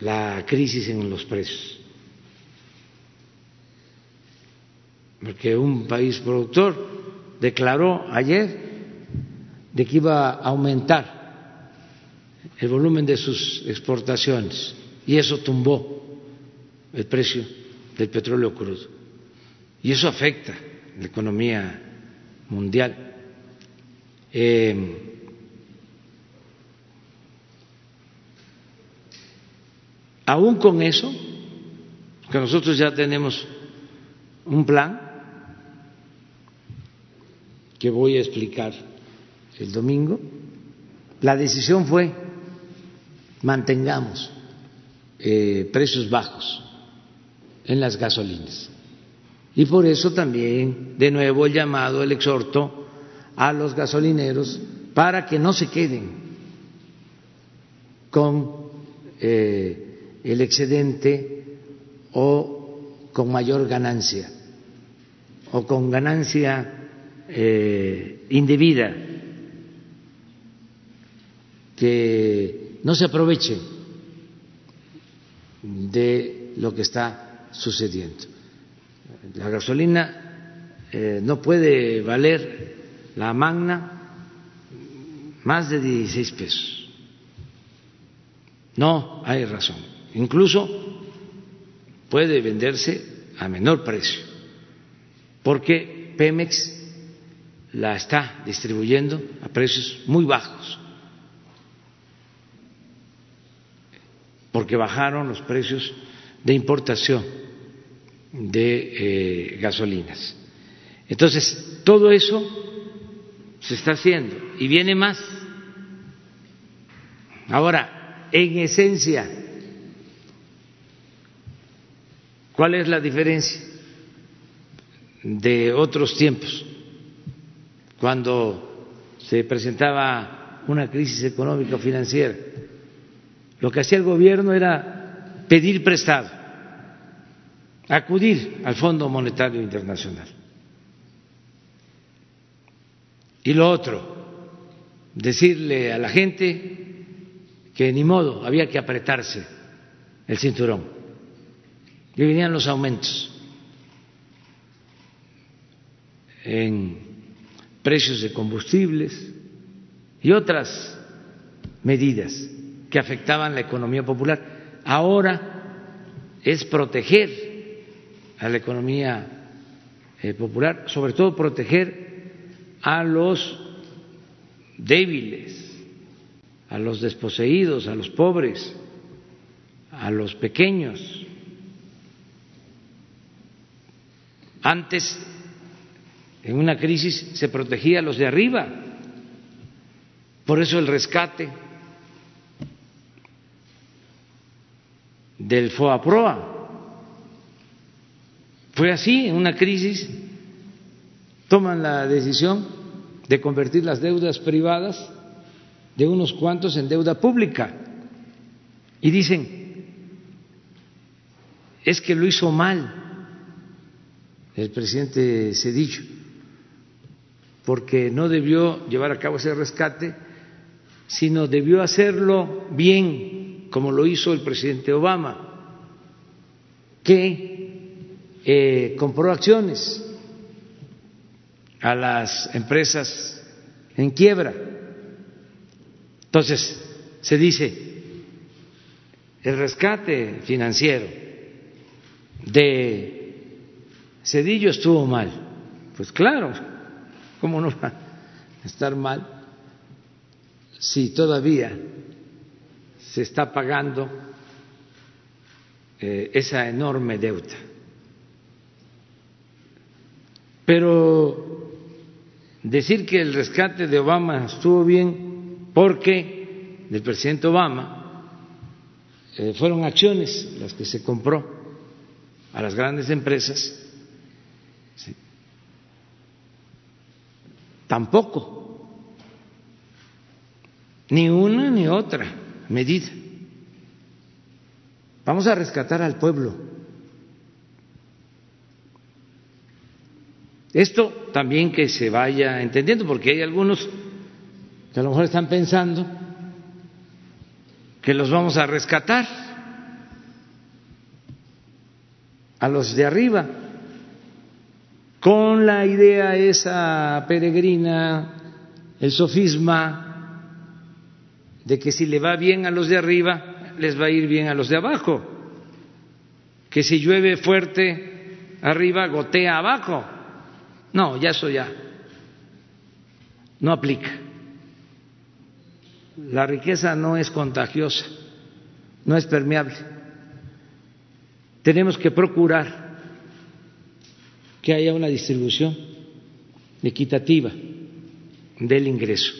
la crisis en los precios. Porque un país productor declaró ayer de que iba a aumentar el volumen de sus exportaciones y eso tumbó el precio del petróleo crudo. Y eso afecta la economía mundial. Eh, Aún con eso, que nosotros ya tenemos un plan que voy a explicar el domingo, la decisión fue mantengamos eh, precios bajos en las gasolinas. Y por eso también, de nuevo, el llamado, el exhorto a los gasolineros para que no se queden con eh, el excedente o con mayor ganancia o con ganancia eh, indebida, que no se aproveche de lo que está sucediendo. La gasolina eh, no puede valer la magna más de 16 pesos. No hay razón. Incluso puede venderse a menor precio, porque Pemex la está distribuyendo a precios muy bajos, porque bajaron los precios de importación de eh, gasolinas. Entonces, todo eso se está haciendo y viene más. Ahora, en esencia, ¿cuál es la diferencia de otros tiempos? Cuando se presentaba una crisis económica o financiera, lo que hacía el gobierno era pedir prestado, acudir al Fondo Monetario Internacional. Y lo otro, decirle a la gente que ni modo, había que apretarse el cinturón. Y venían los aumentos en precios de combustibles y otras medidas que afectaban la economía popular. Ahora es proteger a la economía eh, popular, sobre todo proteger a los débiles, a los desposeídos, a los pobres, a los pequeños. Antes, en una crisis, se protegía a los de arriba. Por eso el rescate del FOAPROA. Fue así, en una crisis toman la decisión de convertir las deudas privadas de unos cuantos en deuda pública. Y dicen, es que lo hizo mal el presidente Cedillo, porque no debió llevar a cabo ese rescate, sino debió hacerlo bien, como lo hizo el presidente Obama, que eh, compró acciones a las empresas en quiebra. Entonces, se dice, el rescate financiero de Cedillo estuvo mal. Pues claro, ¿cómo no va a estar mal si todavía se está pagando eh, esa enorme deuda? Pero decir que el rescate de Obama estuvo bien porque del presidente Obama eh, fueron acciones las que se compró a las grandes empresas, tampoco, ni una ni otra medida. Vamos a rescatar al pueblo. Esto también que se vaya entendiendo, porque hay algunos que a lo mejor están pensando que los vamos a rescatar. A los de arriba, con la idea esa peregrina, el sofisma de que si le va bien a los de arriba, les va a ir bien a los de abajo, que si llueve fuerte arriba, gotea abajo. No, ya eso ya no aplica. La riqueza no es contagiosa, no es permeable. Tenemos que procurar que haya una distribución equitativa del ingreso.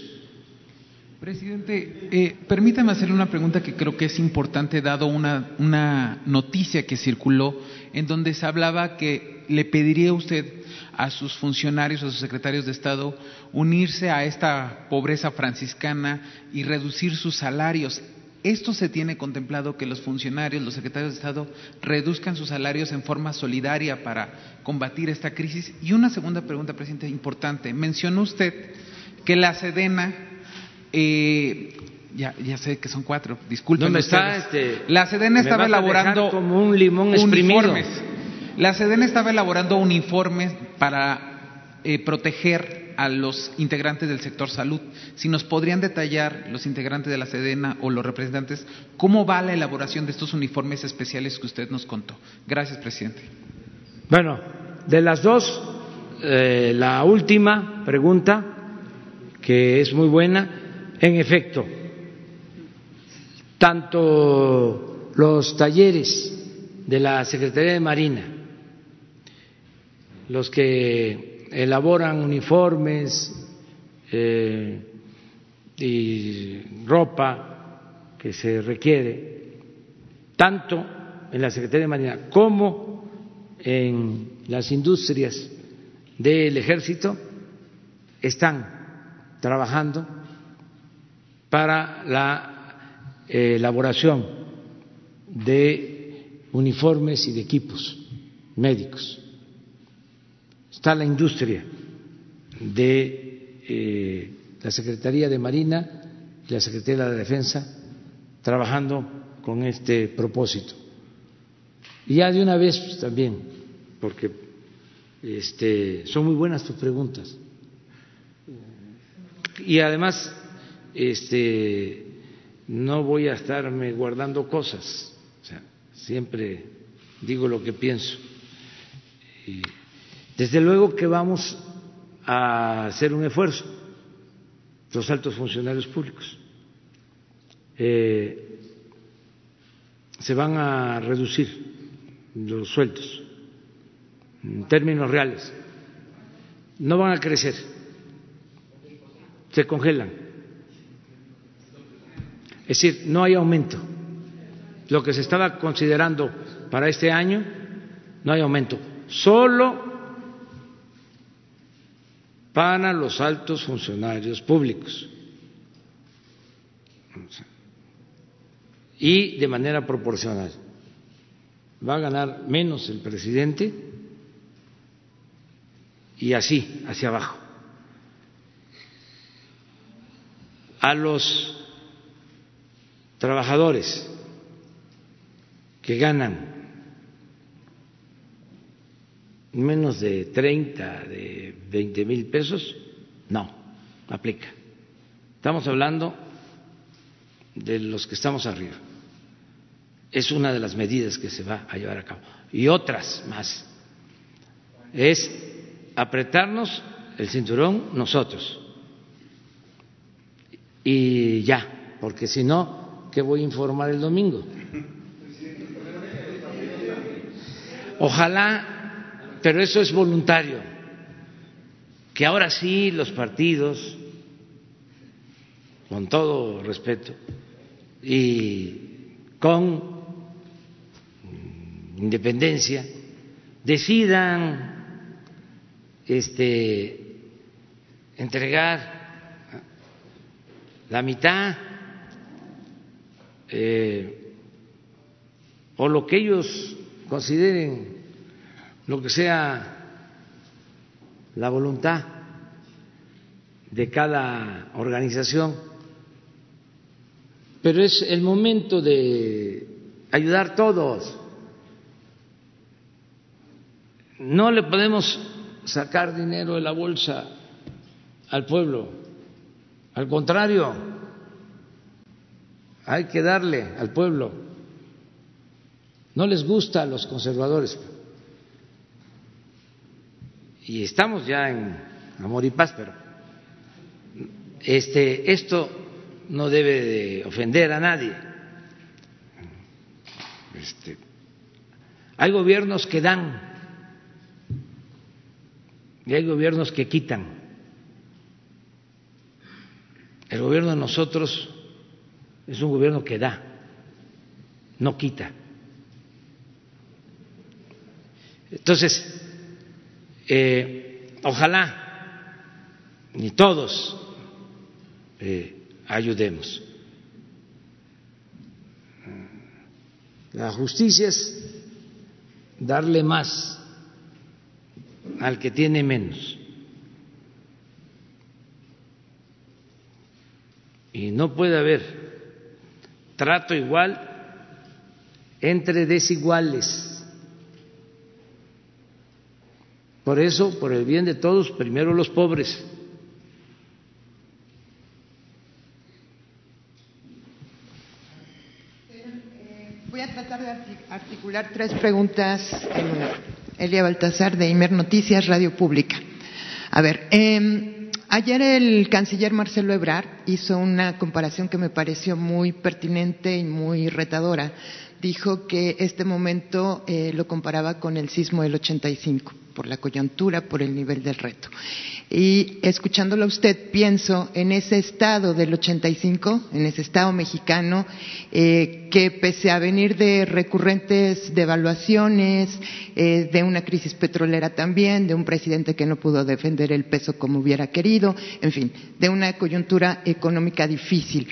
Presidente, eh, permítame hacerle una pregunta que creo que es importante, dado una, una noticia que circuló en donde se hablaba que le pediría usted a sus funcionarios, a sus secretarios de Estado, unirse a esta pobreza franciscana y reducir sus salarios. ¿Esto se tiene contemplado que los funcionarios, los secretarios de Estado, reduzcan sus salarios en forma solidaria para combatir esta crisis? Y una segunda pregunta, presidente, importante. Mencionó usted que la Sedena, eh, ya, ya sé que son cuatro, disculpen. No está, este, la Sedena estaba elaborando como un limón uniformes. La SEDEN estaba elaborando un informe para eh, proteger a los integrantes del sector salud. Si nos podrían detallar los integrantes de la SEDENA o los representantes, ¿cómo va la elaboración de estos uniformes especiales que usted nos contó? Gracias, presidente. Bueno, de las dos, eh, la última pregunta, que es muy buena, en efecto, tanto los talleres de la Secretaría de Marina, los que elaboran uniformes eh, y ropa que se requiere, tanto en la Secretaría de Marina como en las industrias del ejército, están trabajando para la eh, elaboración de uniformes y de equipos médicos. Está la industria de eh, la Secretaría de Marina y la Secretaría de Defensa trabajando con este propósito. Y ya de una vez pues, también, porque este, son muy buenas tus preguntas. Y además, este, no voy a estarme guardando cosas, o sea, siempre digo lo que pienso. Y desde luego que vamos a hacer un esfuerzo, los altos funcionarios públicos. Eh, se van a reducir los sueldos en términos reales, no van a crecer, se congelan es decir, no hay aumento. Lo que se estaba considerando para este año, no hay aumento. Solo para los altos funcionarios públicos. Y de manera proporcional. Va a ganar menos el presidente y así, hacia abajo. A los trabajadores que ganan menos de 30, de 20 mil pesos, no, aplica. Estamos hablando de los que estamos arriba. Es una de las medidas que se va a llevar a cabo. Y otras más. Es apretarnos el cinturón nosotros. Y ya, porque si no, ¿Qué voy a informar el domingo? Ojalá, pero eso es voluntario, que ahora sí los partidos, con todo respeto y con independencia, decidan este entregar la mitad eh, o lo que ellos consideren, lo que sea la voluntad de cada organización, pero es el momento de ayudar todos. No le podemos sacar dinero de la bolsa al pueblo, al contrario, hay que darle al pueblo. No les gusta a los conservadores. Y estamos ya en amor y paz, pero este, esto no debe de ofender a nadie. Este, hay gobiernos que dan y hay gobiernos que quitan. El gobierno de nosotros es un gobierno que da, no quita. Entonces, eh, ojalá ni todos eh, ayudemos. La justicia es darle más al que tiene menos. Y no puede haber trato igual entre desiguales. Por eso, por el bien de todos, primero los pobres. Voy a tratar de articular tres preguntas. Elia Baltasar de Imer Noticias, Radio Pública. A ver, eh, Ayer el canciller Marcelo Ebrard hizo una comparación que me pareció muy pertinente y muy retadora. Dijo que este momento eh, lo comparaba con el sismo del 85, por la coyuntura, por el nivel del reto. Y escuchándolo a usted, pienso en ese estado del 85, en ese estado mexicano, eh, que pese a venir de recurrentes devaluaciones, eh, de una crisis petrolera también, de un presidente que no pudo defender el peso como hubiera querido, en fin, de una coyuntura económica difícil.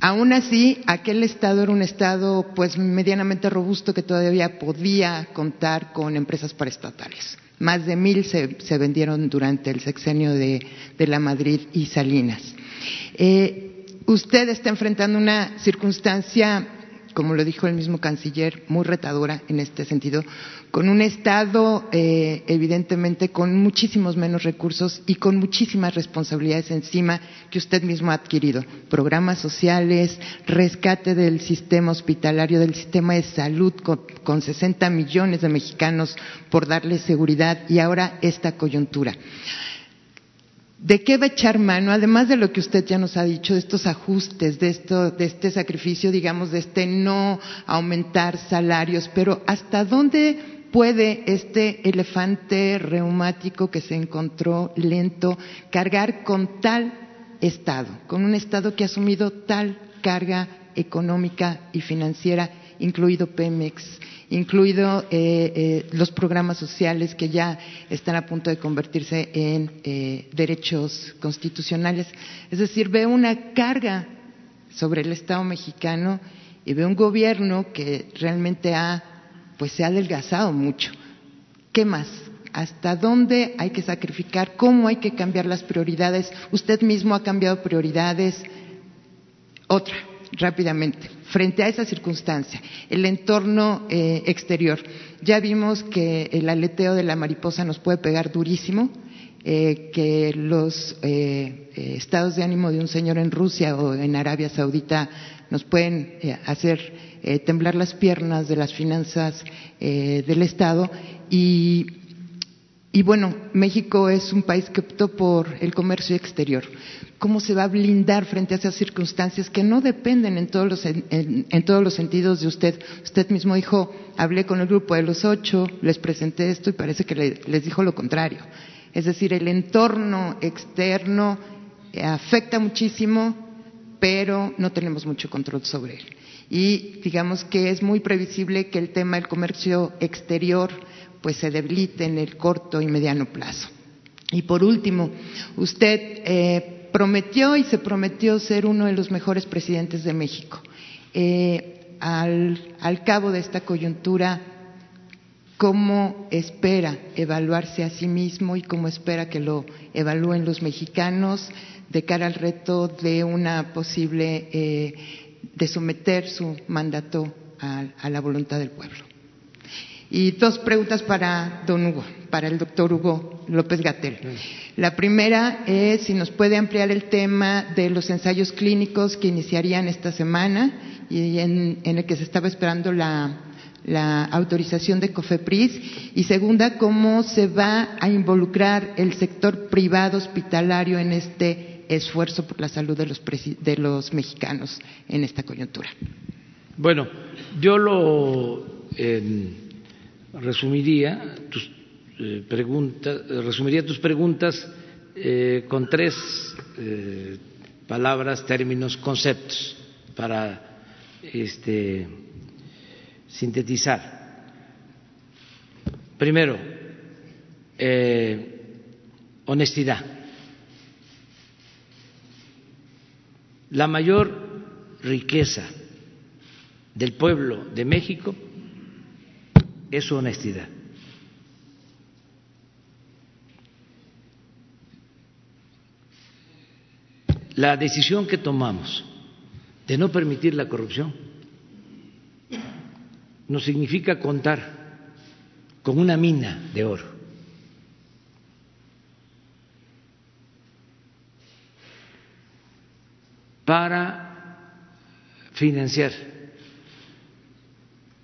Aún así, aquel estado era un estado pues medianamente robusto que todavía podía contar con empresas paraestatales. Más de mil se, vendieron durante el sexenio de, la Madrid y Salinas. Eh, usted está enfrentando una circunstancia como lo dijo el mismo canciller, muy retadora en este sentido, con un Estado eh, evidentemente con muchísimos menos recursos y con muchísimas responsabilidades encima que usted mismo ha adquirido. Programas sociales, rescate del sistema hospitalario, del sistema de salud con, con 60 millones de mexicanos por darle seguridad y ahora esta coyuntura. ¿De qué va a echar mano? Además de lo que usted ya nos ha dicho, de estos ajustes, de, esto, de este sacrificio, digamos, de este no aumentar salarios, pero ¿hasta dónde puede este elefante reumático que se encontró lento cargar con tal Estado, con un Estado que ha asumido tal carga económica y financiera, incluido Pemex? Incluido eh, eh, los programas sociales que ya están a punto de convertirse en eh, derechos constitucionales. Es decir, veo una carga sobre el Estado mexicano y veo un gobierno que realmente ha, pues se ha adelgazado mucho. ¿Qué más? ¿Hasta dónde hay que sacrificar? ¿Cómo hay que cambiar las prioridades? Usted mismo ha cambiado prioridades. Otra, rápidamente frente a esa circunstancia, el entorno eh, exterior. Ya vimos que el aleteo de la mariposa nos puede pegar durísimo, eh, que los eh, estados de ánimo de un señor en Rusia o en Arabia Saudita nos pueden hacer temblar las piernas de las finanzas del Estado y y bueno, México es un país que optó por el comercio exterior. ¿Cómo se va a blindar frente a esas circunstancias que no dependen en todos los, en, todos los sentidos de usted? Usted mismo dijo, hablé con el grupo de los ocho, les presenté esto y parece que les dijo lo contrario. Es decir, el entorno externo afecta muchísimo, pero no tenemos mucho control sobre él. Y digamos que es muy previsible que el tema del comercio exterior pues se debilite en el corto y mediano plazo. Y por último, usted eh, prometió y se prometió ser uno de los mejores presidentes de México. Eh, al, cabo de esta coyuntura, ¿cómo espera evaluarse a sí mismo y cómo espera que lo evalúen los mexicanos de cara al reto de una posible, eh, de someter su mandato a la voluntad del pueblo? Y dos preguntas para don Hugo, para el doctor Hugo López Gatel. La primera es si nos puede ampliar el tema de los ensayos clínicos que iniciarían esta semana y en, el que se estaba esperando la, autorización de COFEPRIS. Y segunda, cómo se va a involucrar el sector privado hospitalario en este esfuerzo por la salud de los, de los mexicanos en esta coyuntura. Bueno, yo lo resumiría tus eh, preguntas, resumiría tus preguntas eh, con tres eh, palabras, términos, conceptos para este, sintetizar. Primero, honestidad. La mayor riqueza del pueblo de México es su honestidad. La decisión que tomamos de no permitir la corrupción no significa contar con una mina de oro. para financiar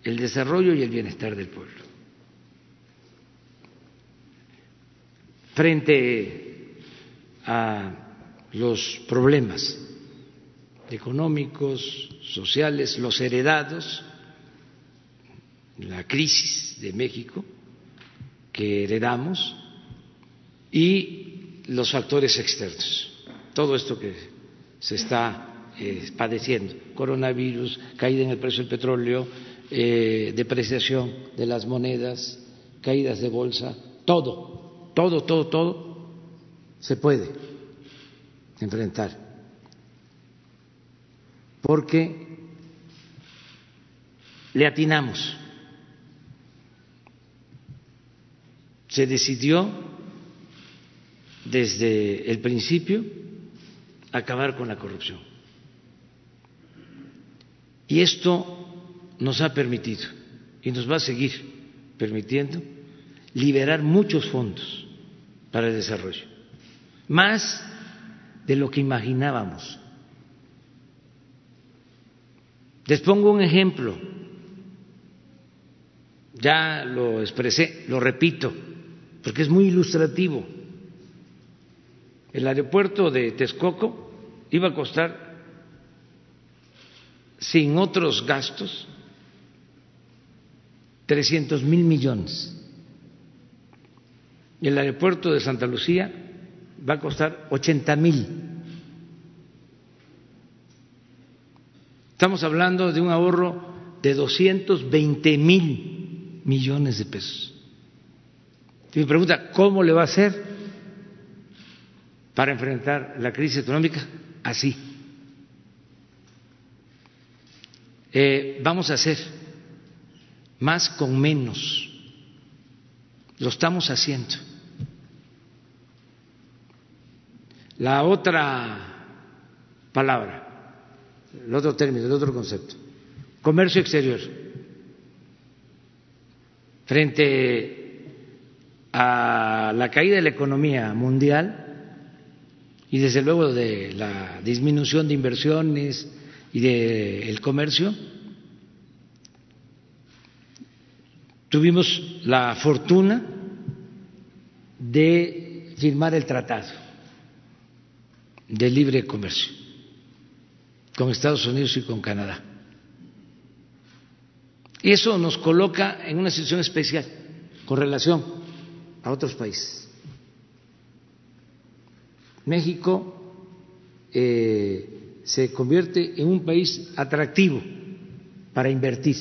el desarrollo y el bienestar del pueblo. Frente a los problemas económicos, sociales, los heredados, la crisis de México, que heredamos y los factores externos. Todo esto que se está eh, padeciendo, coronavirus, caída en el precio del petróleo, eh, depreciación de las monedas, caídas de bolsa, todo, todo, todo, todo se puede enfrentar. Porque le atinamos. Se decidió desde el principio acabar con la corrupción. Y esto nos ha permitido y nos va a seguir permitiendo liberar muchos fondos para el desarrollo, más de lo que imaginábamos. Les pongo un ejemplo, ya lo expresé, lo repito, porque es muy ilustrativo. El aeropuerto de Texcoco iba a costar, sin otros gastos, 300 mil millones. Y el aeropuerto de Santa Lucía va a costar 80 mil. Estamos hablando de un ahorro de 220 mil millones de pesos. Y me pregunta, ¿cómo le va a hacer para enfrentar la crisis económica? Así. Eh, vamos a hacer más con menos. Lo estamos haciendo. La otra palabra, el otro término, el otro concepto, comercio exterior. Frente a la caída de la economía mundial y desde luego de la disminución de inversiones y del comercio, tuvimos la fortuna de firmar el tratado de libre comercio con Estados Unidos y con Canadá. Y eso nos coloca en una situación especial con relación a otros países. México eh, se convierte en un país atractivo para invertir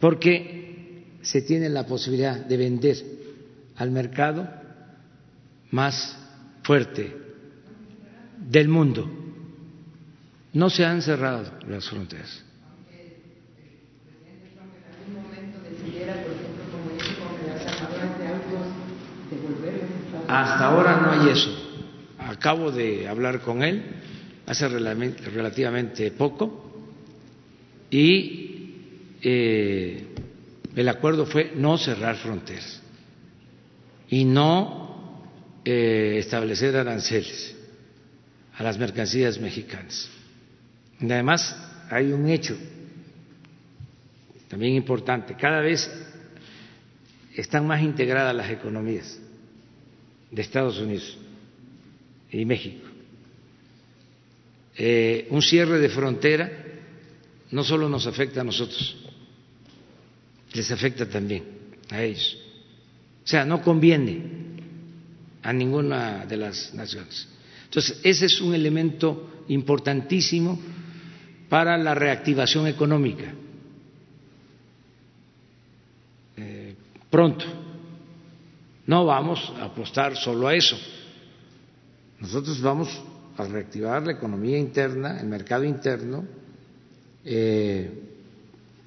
porque se tiene la posibilidad de vender al mercado más fuerte del mundo. No se han cerrado las fronteras. Hasta ahora no hay eso. Acabo de hablar con él hace relativamente poco y eh, el acuerdo fue no cerrar fronteras y no eh, establecer aranceles a las mercancías mexicanas. Además hay un hecho también importante, cada vez están más integradas las economías de Estados Unidos y México. Eh, un cierre de frontera no solo nos afecta a nosotros, les afecta también a ellos. O sea, no conviene a ninguna de las naciones. Entonces, ese es un elemento importantísimo para la reactivación económica. Eh, pronto. No vamos a apostar solo a eso. Nosotros vamos a reactivar la economía interna, el mercado interno, eh,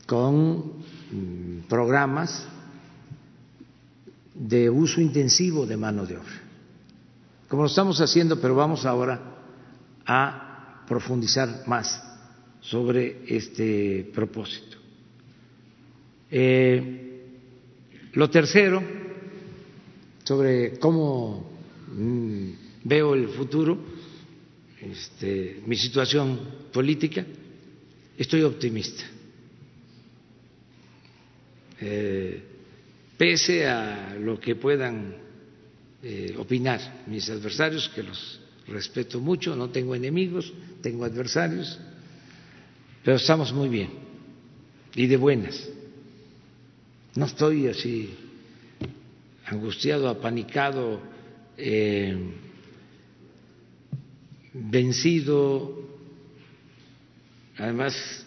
con Mm, programas de uso intensivo de mano de obra, como lo estamos haciendo, pero vamos ahora a profundizar más sobre este propósito. Eh, lo tercero, sobre cómo mm, veo el futuro, este, mi situación política, estoy optimista eh, pese a lo que puedan eh, opinar mis adversarios, que los respeto mucho, no tengo enemigos, tengo adversarios, pero estamos muy bien y de buenas. No estoy así angustiado, apanicado, eh, vencido. Además,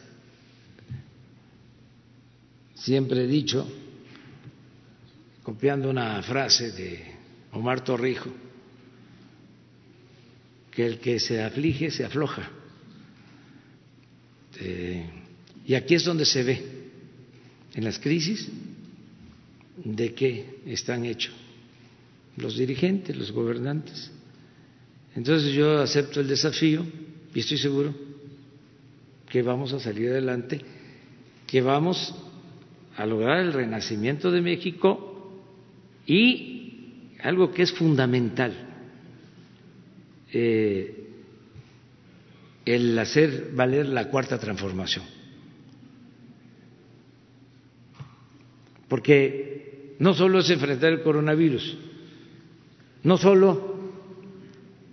siempre he dicho, copiando una frase de Omar Torrijo, que el que se aflige se afloja. Eh, y aquí es donde se ve, en las crisis, de qué están hechos los dirigentes, los gobernantes. Entonces yo acepto el desafío y estoy seguro que vamos a salir adelante, que vamos a lograr el renacimiento de México y algo que es fundamental, eh, el hacer valer la cuarta transformación. Porque no solo es enfrentar el coronavirus, no solo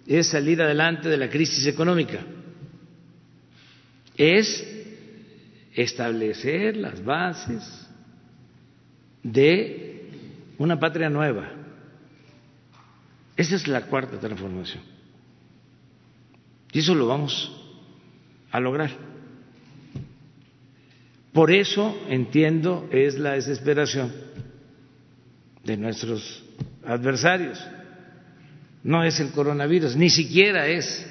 es salir adelante de la crisis económica, es establecer las bases de una patria nueva. Esa es la cuarta transformación. Y eso lo vamos a lograr. Por eso entiendo es la desesperación de nuestros adversarios. No es el coronavirus, ni siquiera es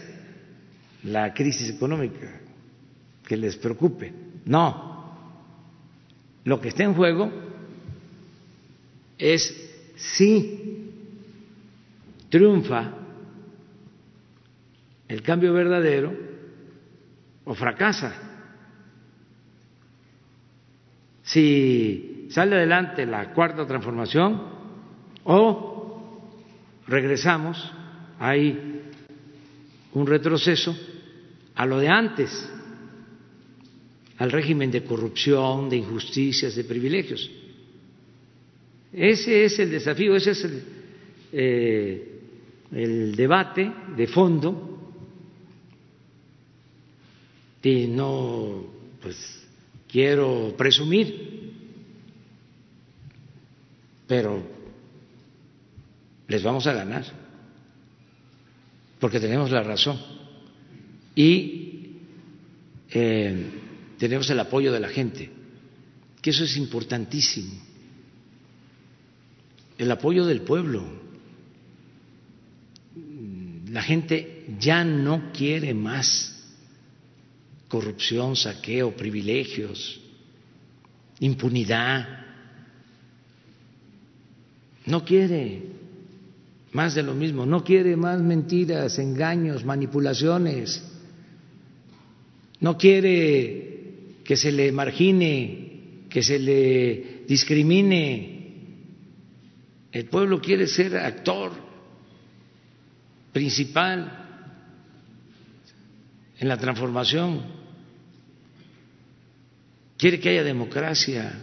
la crisis económica que les preocupe. No. Lo que está en juego es si triunfa el cambio verdadero o fracasa. Si sale adelante la cuarta transformación o regresamos, hay un retroceso a lo de antes, al régimen de corrupción, de injusticias, de privilegios. Ese es el desafío, ese es el, eh, el debate de fondo y no pues quiero presumir, pero les vamos a ganar, porque tenemos la razón y eh, tenemos el apoyo de la gente, que eso es importantísimo, el apoyo del pueblo. La gente ya no quiere más corrupción, saqueo, privilegios, impunidad. No quiere más de lo mismo, no quiere más mentiras, engaños, manipulaciones, no quiere que se le margine, que se le discrimine. El pueblo quiere ser actor principal en la transformación quiere que haya democracia,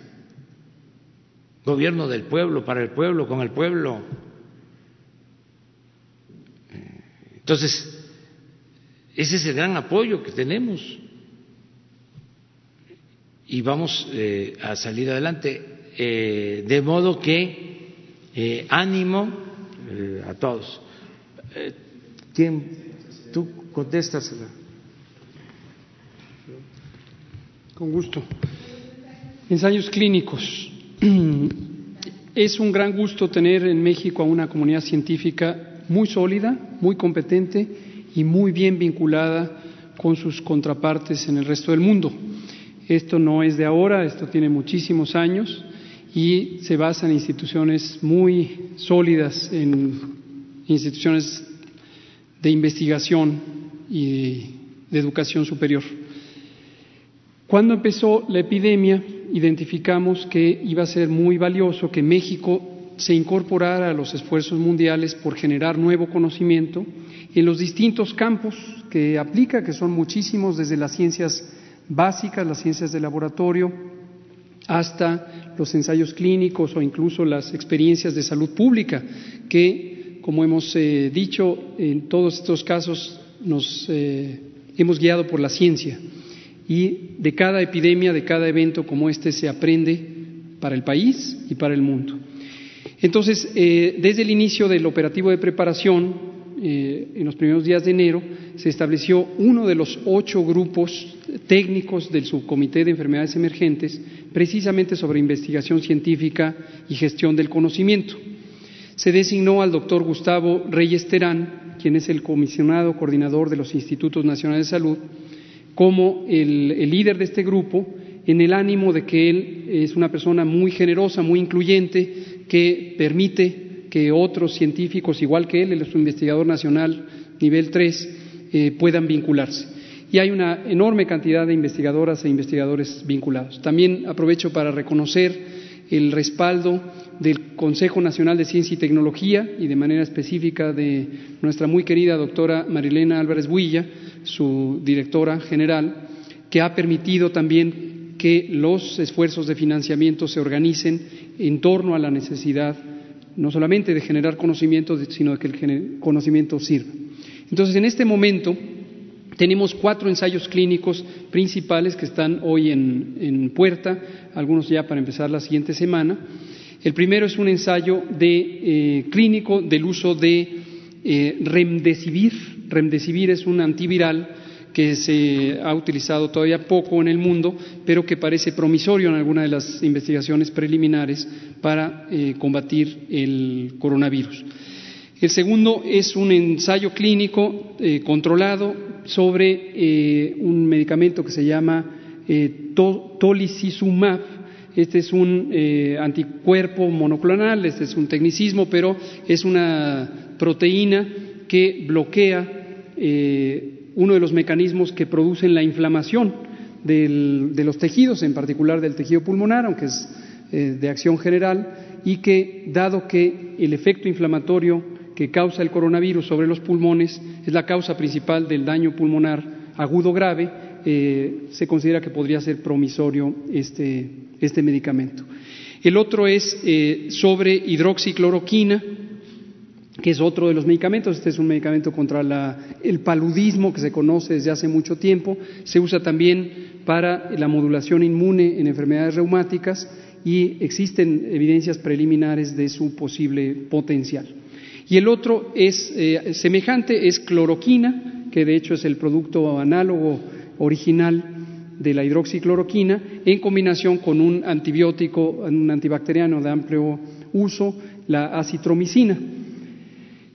gobierno del pueblo, para el pueblo, con el pueblo. Entonces, ese es el gran apoyo que tenemos y vamos eh, a salir adelante. Eh, de modo que eh, ánimo a todos. ¿Quién? Tú contestas. Con gusto. Ensayos clínicos. *clears throat* Es un gran gusto tener en México a una comunidad científica muy sólida, muy competente y muy bien vinculada con sus contrapartes en el resto del mundo. Esto no es de ahora, esto tiene muchísimos años y se basa en instituciones muy sólidas, en instituciones de investigación y de educación superior. Cuando empezó la epidemia, identificamos que iba a ser muy valioso que México se incorporara a los esfuerzos mundiales por generar nuevo conocimiento en los distintos campos que aplica, que son muchísimos, desde las ciencias básicas, las ciencias de laboratorio, hasta los ensayos clínicos o incluso las experiencias de salud pública, que, como hemos eh, dicho, en todos estos casos nos eh, hemos guiado por la ciencia y de cada epidemia, de cada evento como este se aprende para el país y para el mundo. Entonces, eh, desde el inicio del operativo de preparación, en los primeros días de enero, se estableció uno de los ocho grupos técnicos del subcomité de enfermedades emergentes, precisamente sobre investigación científica y gestión del conocimiento. Se designó al doctor Gustavo Reyes Terán, quien es el comisionado coordinador de los Institutos Nacionales de Salud, como el líder de este grupo, en el ánimo de que él es una persona muy generosa, muy incluyente, que permite que otros científicos, igual que él, el investigador nacional nivel 3, eh, puedan vincularse. Y hay una enorme cantidad de investigadoras e investigadores vinculados. También aprovecho para reconocer el respaldo del Consejo Nacional de Ciencia y Tecnología y de manera específica de nuestra muy querida doctora Marilena Álvarez Builla, su directora general, que ha permitido también que los esfuerzos de financiamiento se organicen en torno a la necesidad no solamente de generar conocimiento, sino de que el conocimiento sirva. Entonces, en este momento tenemos cuatro ensayos clínicos principales que están hoy en, puerta, algunos ya para empezar la siguiente semana. El primero es un ensayo eh, clínico del uso de eh, remdesivir. Remdesivir es un antiviral que se ha utilizado todavía poco en el mundo, pero que parece promisorio en alguna de las investigaciones preliminares para eh, combatir el coronavirus. El segundo es un ensayo clínico eh, controlado sobre un medicamento que se llama tolicizumab. Este es un anticuerpo monoclonal, este es un tecnicismo, pero es una proteína que bloquea uno de los mecanismos que producen la inflamación de los tejidos, en particular del tejido pulmonar, aunque es eh, de acción general, y que, dado que el efecto inflamatorio que causa el coronavirus sobre los pulmones es la causa principal del daño pulmonar agudo grave, eh, se considera que podría ser promisorio este, este medicamento. El otro es eh, sobre hidroxicloroquina, que es otro de los medicamentos. Este es un medicamento contra el paludismo que se conoce desde hace mucho tiempo. Se usa también para la modulación inmune en enfermedades reumáticas y existen evidencias preliminares de su posible potencial. Y el otro es eh, semejante, es cloroquina, que de hecho es el producto análogo original de la hidroxicloroquina, en combinación con un antibiótico, un antibacteriano de amplio uso, la acitromicina.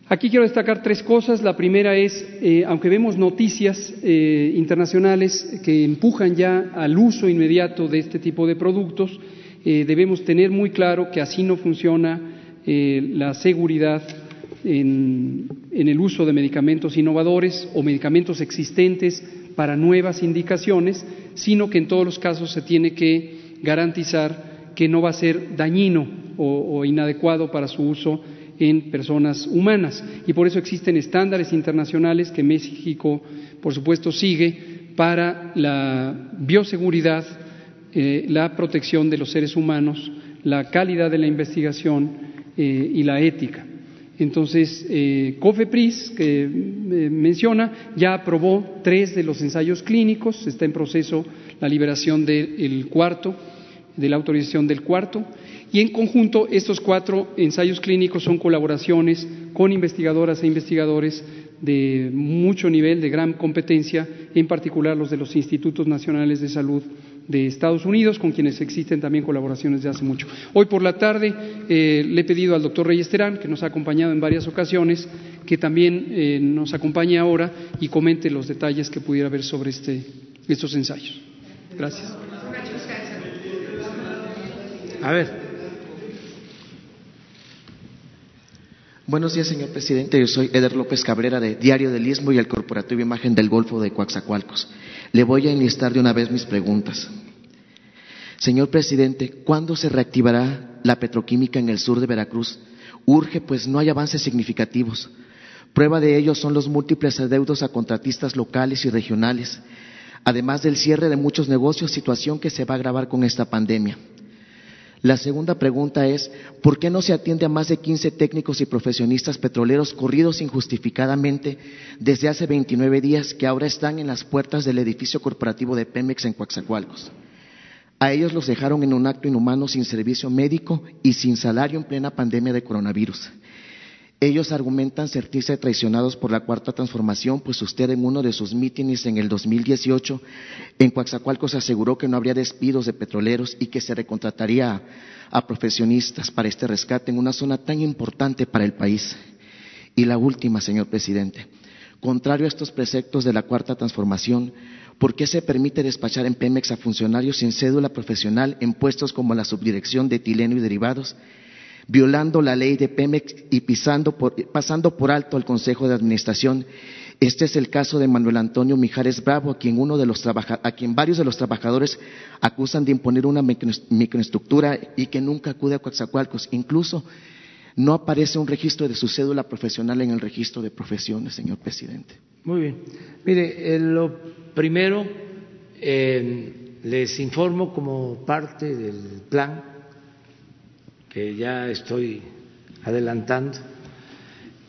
Aquí quiero destacar tres cosas. La primera es, eh, aunque vemos noticias eh, internacionales que empujan ya al uso inmediato de este tipo de productos, eh, debemos tener muy claro que así no funciona la seguridad en, en el uso de medicamentos innovadores o medicamentos existentes para nuevas indicaciones, sino que en todos los casos se tiene que garantizar que no va a ser dañino o, inadecuado para su uso en personas humanas. Y por eso existen estándares internacionales que México, por supuesto, sigue para la bioseguridad, eh, la protección de los seres humanos, la calidad de la investigación eh, y la ética. Entonces, eh, COFEPRIS, que menciona, ya aprobó tres de los ensayos clínicos, está en proceso la liberación del cuarto, de la autorización del cuarto, y en conjunto, estos cuatro ensayos clínicos son colaboraciones con investigadoras e investigadores de mucho nivel, de gran competencia, en particular los de los Institutos Nacionales de Salud de Estados Unidos, con quienes existen también colaboraciones de hace mucho. Hoy por la tarde eh, le he pedido al doctor Reyes Terán, que nos ha acompañado en varias ocasiones, que también eh, nos acompañe ahora y comente los detalles que pudiera haber sobre este, estos ensayos. Gracias. A ver. Buenos días, señor presidente. Yo soy Eder López Cabrera de Diario del Istmo y el Corporativo Imagen del Golfo de Coaxacualcos. Le voy a enlistar de una vez mis preguntas. Señor presidente, ¿cuándo se reactivará la petroquímica en el sur de Veracruz? Urge, pues no hay avances significativos. Prueba de ello son los múltiples adeudos a contratistas locales y regionales, además del cierre de muchos negocios, situación que se va a agravar con esta pandemia. La segunda pregunta es, ¿por qué no se atiende a más de 15 técnicos y profesionistas petroleros corridos injustificadamente desde hace 29 días que ahora están en las puertas del edificio corporativo de Pemex en Coaxacualcos? A ellos los dejaron en un acto inhumano sin servicio médico y sin salario en plena pandemia de coronavirus. Ellos argumentan sentirse traicionados por la cuarta transformación, pues usted en uno de sus mítines en el 2018 en Coaxacualcos aseguró que no habría despidos de petroleros y que se recontrataría a profesionistas para este rescate en una zona tan importante para el país. Y la última, señor presidente. Contrario a estos preceptos de la cuarta transformación, ¿por qué se permite despachar en Pemex a funcionarios sin cédula profesional en puestos como la subdirección de etileno y derivados violando la ley de Pemex y pisando pasando por alto al Consejo de Administración. Este es el caso de Manuel Antonio Mijares Bravo, a quien, uno de los a quien varios de los trabajadores acusan de imponer una microestructura y que nunca acude a Coatzacoalcos. Incluso no aparece un registro de su cédula profesional en el registro de profesiones, señor presidente. Muy bien. Mire, eh, lo primero, eh, les informo como parte del plan que ya estoy adelantando.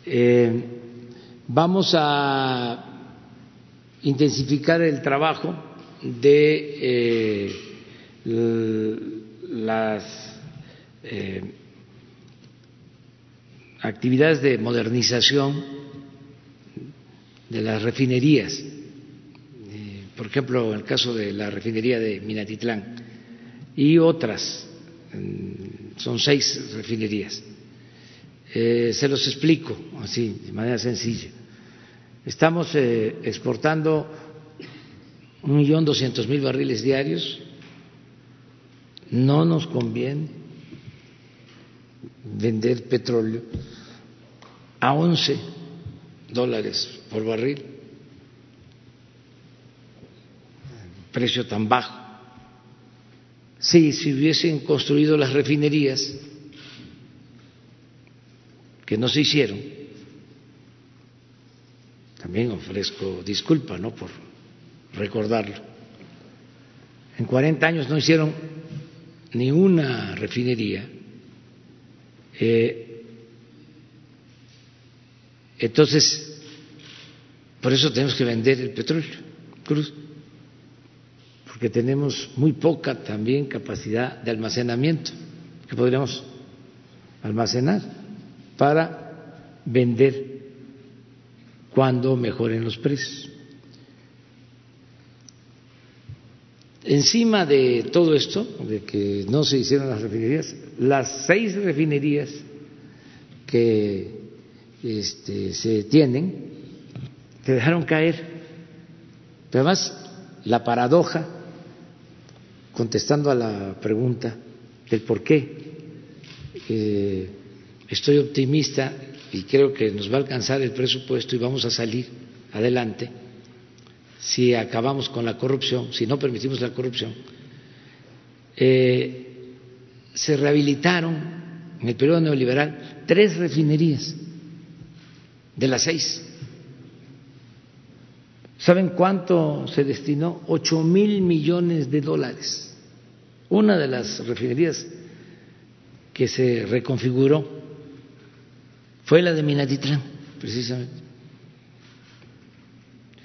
Eh, vamos a intensificar el trabajo de eh, las eh, actividades de modernización de las refinerías. por ejemplo, en el caso de la refinería de Minatitlán y otras son seis refinerías. Eh, se los explico así, de manera sencilla. Estamos eh, exportando un millón doscientos mil barriles diarios. No nos conviene vender petróleo a once dólares por barril, precio tan bajo. Si hubiesen construido las refinerías, que no se hicieron, también ofrezco disculpa, ¿no? Por recordarlo. En 40 años no hicieron ni una refinería. Eh, entonces, por eso tenemos que vender el petróleo. Cruz que tenemos muy poca también capacidad de almacenamiento que podríamos almacenar para vender cuando mejoren los precios. Encima de todo esto, de que no se hicieron las refinerías, las seis refinerías que este, se tienen se dejaron caer. Pero además, la paradoja contestando a la pregunta del por qué eh, estoy optimista y creo que nos va a alcanzar el presupuesto y vamos a salir adelante si acabamos con la corrupción, si no permitimos la corrupción, eh, se rehabilitaron en el periodo neoliberal tres refinerías de las seis ¿Saben cuánto se destinó? Ocho mil millones de dólares. Una de las refinerías que se reconfiguró fue la de Minatitlán, precisamente.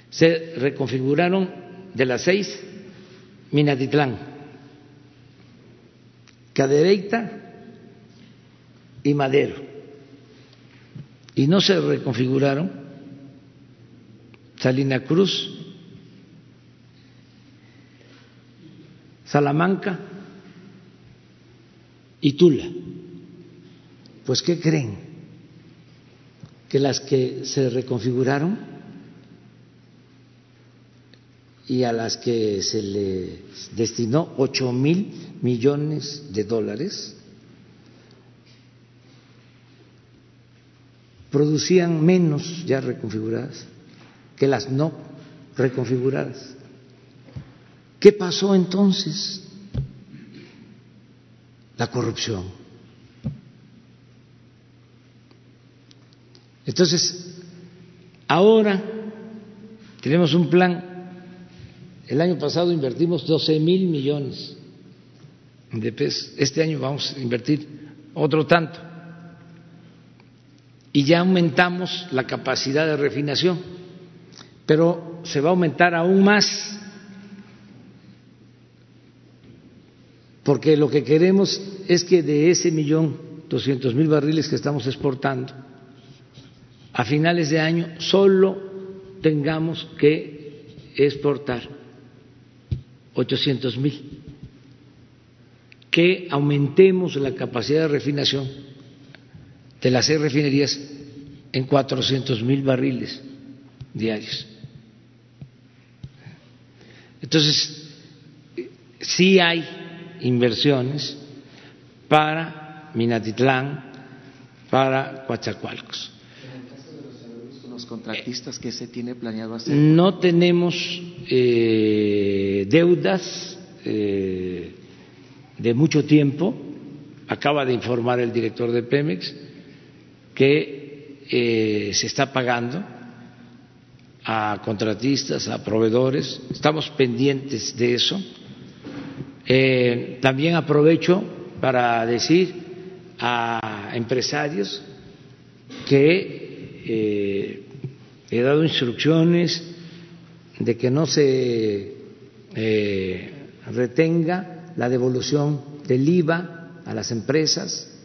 Se reconfiguraron de las seis Minatitlán, Cadereyta y Madero. Y no se reconfiguraron Salina Cruz, Salamanca y Tula. Pues ¿qué creen? Que las que se reconfiguraron y a las que se les destinó ocho mil millones de dólares producían menos ya reconfiguradas que las no reconfiguradas. ¿Qué pasó entonces? La corrupción. Entonces, ahora tenemos un plan. El año pasado invertimos 12 mil millones de pesos. Este año vamos a invertir otro tanto. Y ya aumentamos la capacidad de refinación pero se va a aumentar aún más porque lo que queremos es que de ese millón doscientos mil barriles que estamos exportando, a finales de año solo tengamos que exportar ochocientos mil, que aumentemos la capacidad de refinación de las seis refinerías en cuatrocientos mil barriles diarios. Entonces, sí hay inversiones para Minatitlán, para Coatzacoalcos. los contratistas que se tiene planeado hacer? No tenemos eh, deudas eh, de mucho tiempo. Acaba de informar el director de Pemex que eh, se está pagando a contratistas, a proveedores. Estamos pendientes de eso eh, también aprovecho para decir a empresarios que eh, he dado instrucciones de que no se eh, retenga la devolución del IVA a las empresas.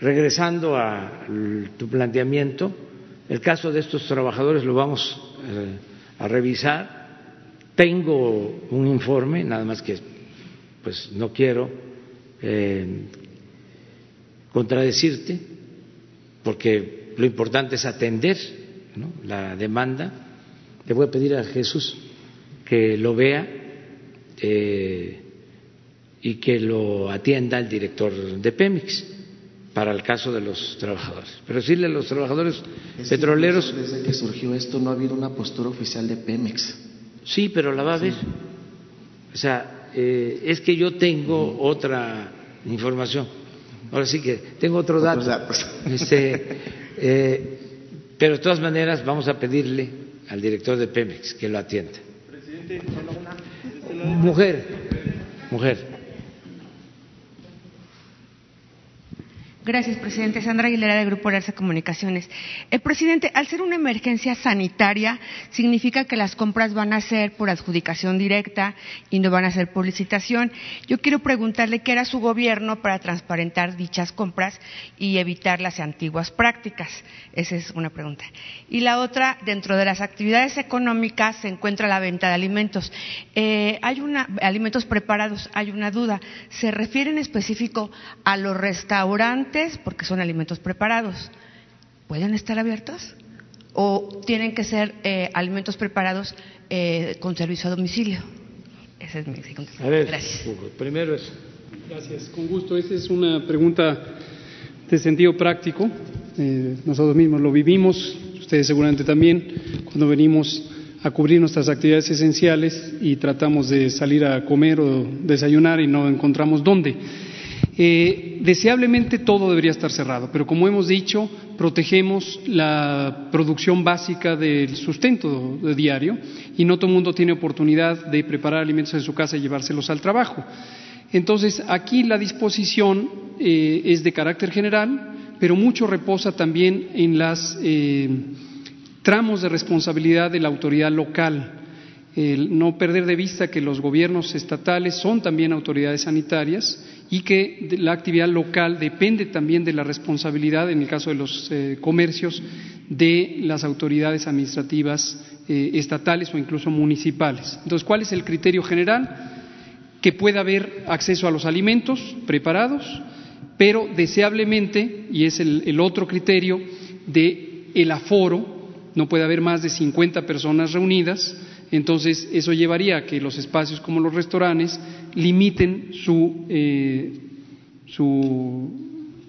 Regresando a tu planteamiento, el caso de estos trabajadores lo vamos a revisar. Tengo un informe, nada más que pues no quiero eh, contradecirte, porque lo importante es atender la demanda. Le voy a pedir a Jesús que lo vea eh, y que lo atienda el director de Pemex para el caso de los trabajadores. Pero decirle a los trabajadores petroleros. Desde que surgió esto no ha habido una postura oficial de Pemex. Sí, pero la va a ver. O sea, eh, es que yo tengo otra información. Ahora sí que tengo otro dato. *laughs* Este, eh, pero de todas maneras vamos a pedirle al director de Pemex que lo atienda. Presidente, una. Mujer, mujer. Gracias, presidente. Sandra Aguilera, del Grupo Alerza Comunicaciones. El presidente, al ser una emergencia sanitaria, significa que las compras van a ser por adjudicación directa y no van a ser por licitación. Yo quiero preguntarle qué era su gobierno para transparentar dichas compras y evitar las antiguas prácticas. Esa es una pregunta. Y la otra, dentro de las actividades económicas se encuentra la venta de alimentos. Eh, hay una, alimentos preparados, hay una duda. ¿Se refiere en específico a los restaurantes? Porque son alimentos preparados. ¿Pueden estar abiertos? ¿O tienen que ser eh, alimentos preparados eh, con servicio a domicilio? Esa es mi Gracias. Primero es. Gracias, con gusto. Esa es una pregunta de sentido práctico. Eh, nosotros mismos lo vivimos, ustedes seguramente también, cuando venimos a cubrir nuestras actividades esenciales y tratamos de salir a comer o desayunar y no encontramos dónde. Eh, deseablemente todo debería estar cerrado, pero como hemos dicho, protegemos la producción básica del sustento diario y no todo el mundo tiene oportunidad de preparar alimentos en su casa y llevárselos al trabajo. Entonces, aquí la disposición eh, es de carácter general, pero mucho reposa también en los eh, tramos de responsabilidad de la autoridad local el no perder de vista que los gobiernos estatales son también autoridades sanitarias y que la actividad local depende también de la responsabilidad, en el caso de los eh, comercios, de las autoridades administrativas eh, estatales o incluso municipales. Entonces, ¿cuál es el criterio general? Que pueda haber acceso a los alimentos preparados, pero deseablemente, y es el, el otro criterio, de el aforo, no puede haber más de 50 personas reunidas, entonces, eso llevaría a que los espacios como los restaurantes limiten su, eh, su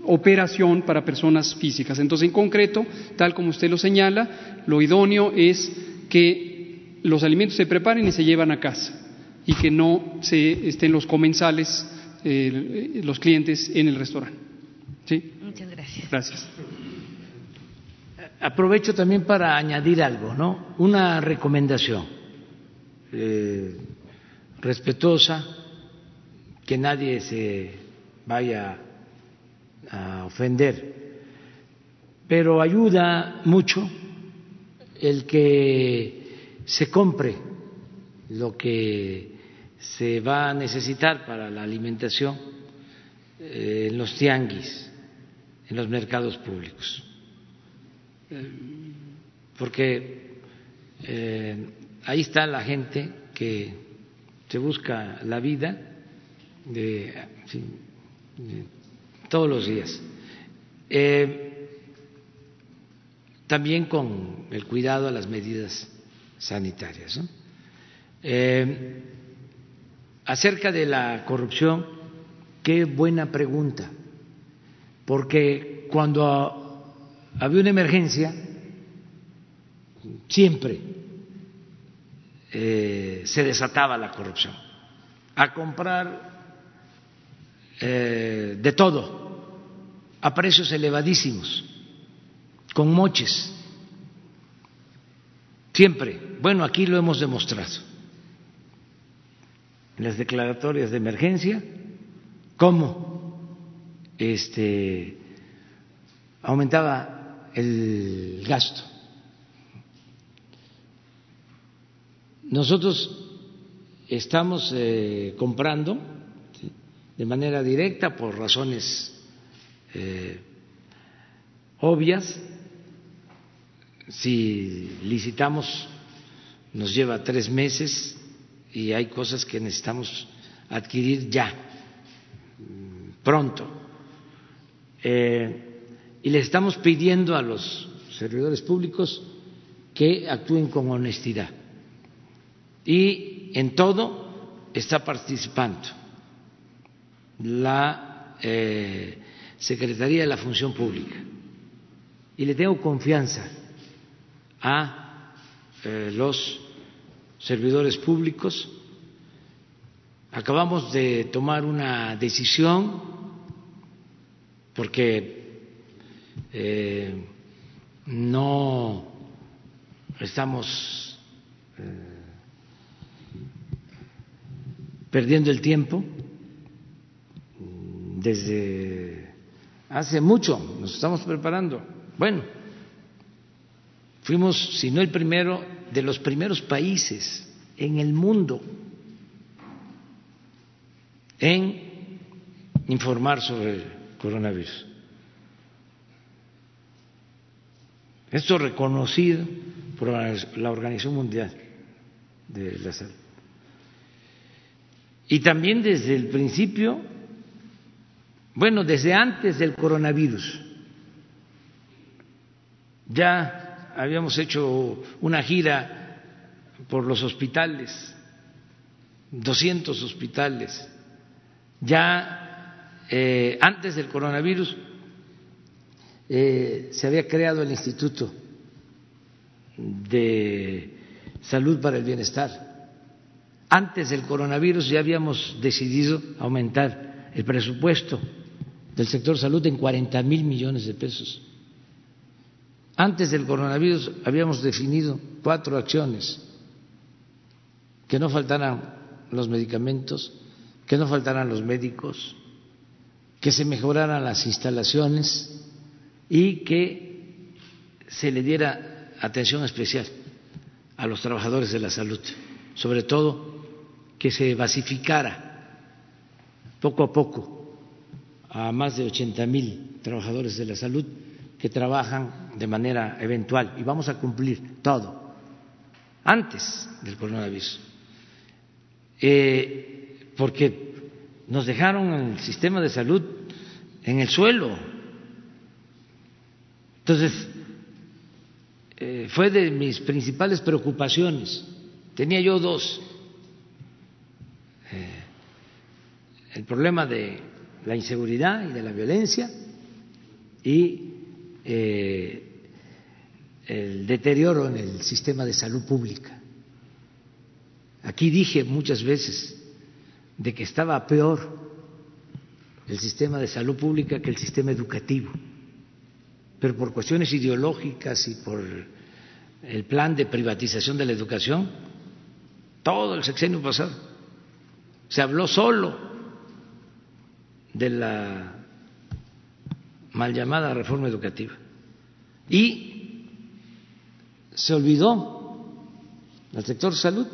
operación para personas físicas. Entonces, en concreto, tal como usted lo señala, lo idóneo es que los alimentos se preparen y se llevan a casa y que no se estén los comensales, eh, los clientes en el restaurante. ¿Sí? Muchas gracias. Gracias. Aprovecho también para añadir algo, ¿no? Una recomendación eh, respetuosa, que nadie se vaya a ofender, pero ayuda mucho el que se compre lo que se va a necesitar para la alimentación eh, en los tianguis, en los mercados públicos. Porque eh, ahí está la gente que se busca la vida de, todos los días. Eh, también con el cuidado a las medidas sanitarias. Eh, acerca de la corrupción, qué buena pregunta, porque cuando había una emergencia, siempre eh, se desataba la corrupción, a comprar eh, de todo, a precios elevadísimos, con moches, siempre. Bueno, aquí lo hemos demostrado. En las declaratorias de emergencia, cómo este, aumentaba el gasto Nosotros estamos eh, comprando de manera directa por razones eh, obvias. Si licitamos nos lleva tres meses y hay cosas que necesitamos adquirir ya, pronto. Eh, y le estamos pidiendo a los servidores públicos que actúen con honestidad y en todo está participando la eh, Secretaría de la Función Pública y le tengo confianza a eh, los servidores públicos. Acabamos de tomar una decisión porque eh, no estamos perdiendo el tiempo desde hace mucho, nos estamos preparando. Bueno, fuimos, si no el primero, de los primeros países en el mundo en informar sobre el coronavirus. Esto reconocido por la Organización Mundial de la Salud. Y también desde el principio, bueno, desde antes del coronavirus, ya habíamos hecho una gira por los hospitales, 200 hospitales, ya eh, antes del coronavirus eh, se había creado el Instituto de Salud para el Bienestar. Antes del coronavirus ya habíamos decidido aumentar el presupuesto del sector salud en 40 mil millones de pesos. Antes del coronavirus habíamos definido cuatro acciones, que no faltaran los medicamentos, que no faltaran los médicos, que se mejoraran las instalaciones y que se le diera atención especial a los trabajadores de la salud, sobre todo que se basificara poco a poco a más de 80 mil trabajadores de la salud que trabajan de manera eventual y vamos a cumplir todo antes del coronavirus, eh, porque nos dejaron el sistema de salud en el suelo. Entonces, eh, fue de mis principales preocupaciones. Tenía yo dos el problema de la inseguridad y de la violencia y eh, el deterioro en el sistema de salud pública. Aquí dije muchas veces de que estaba peor el sistema de salud pública que el sistema educativo, pero por cuestiones ideológicas y por el plan de privatización de la educación, todo el sexenio pasado se habló solo de la mal llamada reforma educativa. Y se olvidó al sector salud.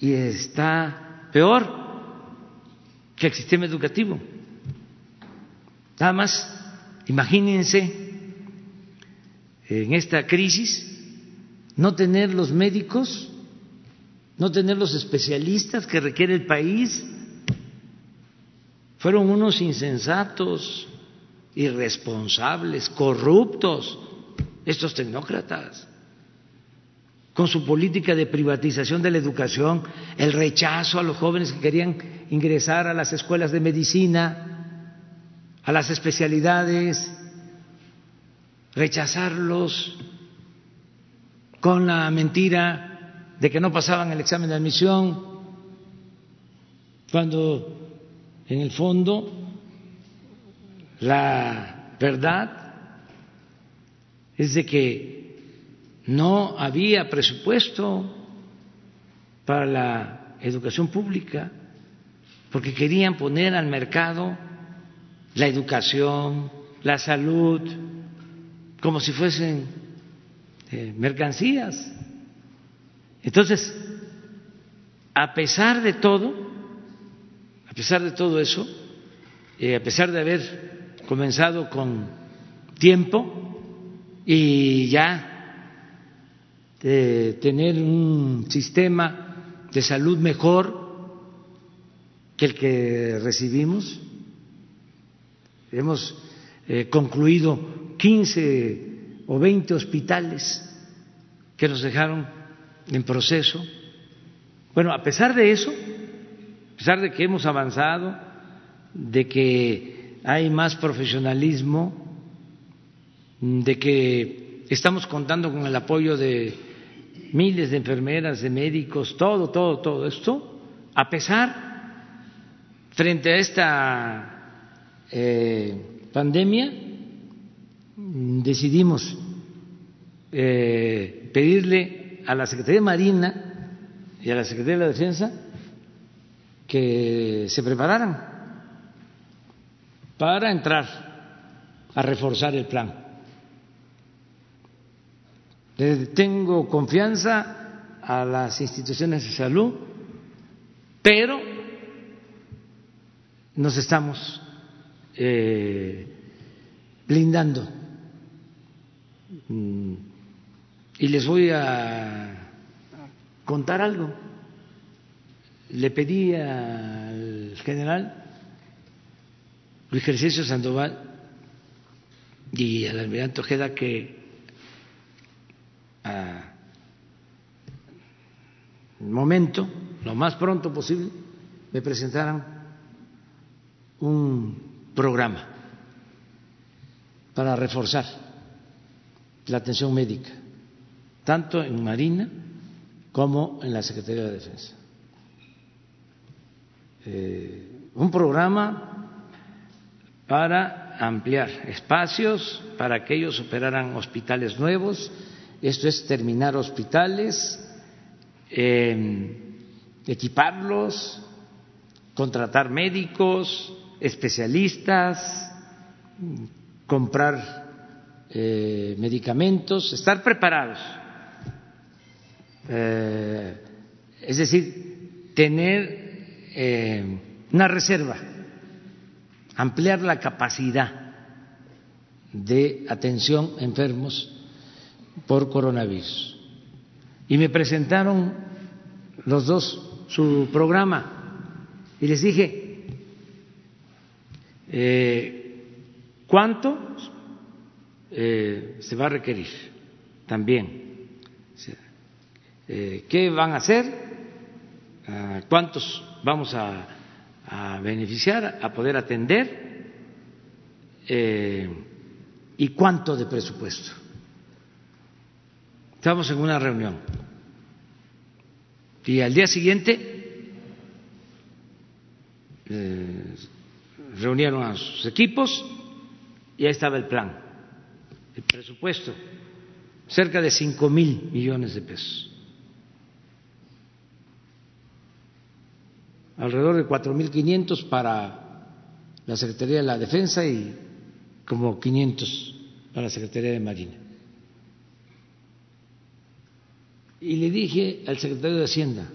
y está peor que el sistema educativo. Nada más, imagínense en esta crisis no tener los médicos, no tener los especialistas que requiere el país. Fueron unos insensatos, irresponsables, corruptos, estos tecnócratas. Con su política de privatización de la educación, el rechazo a los jóvenes que querían ingresar a las escuelas de medicina, a las especialidades, rechazarlos con la mentira de que no pasaban el examen de admisión, cuando en el fondo la verdad es de que no había presupuesto para la educación pública porque querían poner al mercado la educación, la salud, como si fuesen eh, mercancías. Entonces, a pesar de todo, pesar de todo eso, eh, a pesar de haber comenzado con tiempo y ya tener un sistema de salud mejor que el que recibimos. Hemos eh, concluido 15 o 20 hospitales que nos dejaron en proceso. Bueno, a pesar de eso, a pesar de que hemos avanzado, de que hay más profesionalismo, de que estamos contando con el apoyo de miles de enfermeras, de médicos, todo, todo, todo esto, a pesar, frente a esta eh, pandemia, decidimos eh, pedirle a la Secretaría de Marina y a la Secretaría de la Defensa que se prepararan para entrar a reforzar el plan tengo confianza a las instituciones de salud, pero nos estamos eh, blindando. Mm, y les voy a contar algo. Le pedí al general Luis Ejercicio Sandoval y al almirante Ojeda que momento, lo más pronto posible, me presentaran un programa para reforzar la atención médica, tanto en Marina como en la Secretaría de Defensa. Eh, un programa para ampliar espacios, para que ellos operaran hospitales nuevos, esto es terminar hospitales, em, equiparlos, contratar médicos, especialistas, comprar eh, medicamentos, estar preparados. Eh, es decir, tener eh, una reserva, ampliar la capacidad de atención a enfermos por coronavirus. Y me presentaron los dos su programa y les dije, eh, ¿cuánto eh, se va a requerir también? Eh, ¿Qué van a hacer? ¿Cuántos vamos a, beneficiar, a poder atender? ¿Y cuánto de presupuesto? Estábamos en una reunión y al día siguiente eh, reunieron a sus equipos y ahí estaba el plan, el presupuesto, cerca de cinco mil millones de pesos. Alrededor de cuatro mil quinientos para la Secretaría de la Defensa y como quinientos para la Secretaría de Marina. Y le dije al secretario de Hacienda,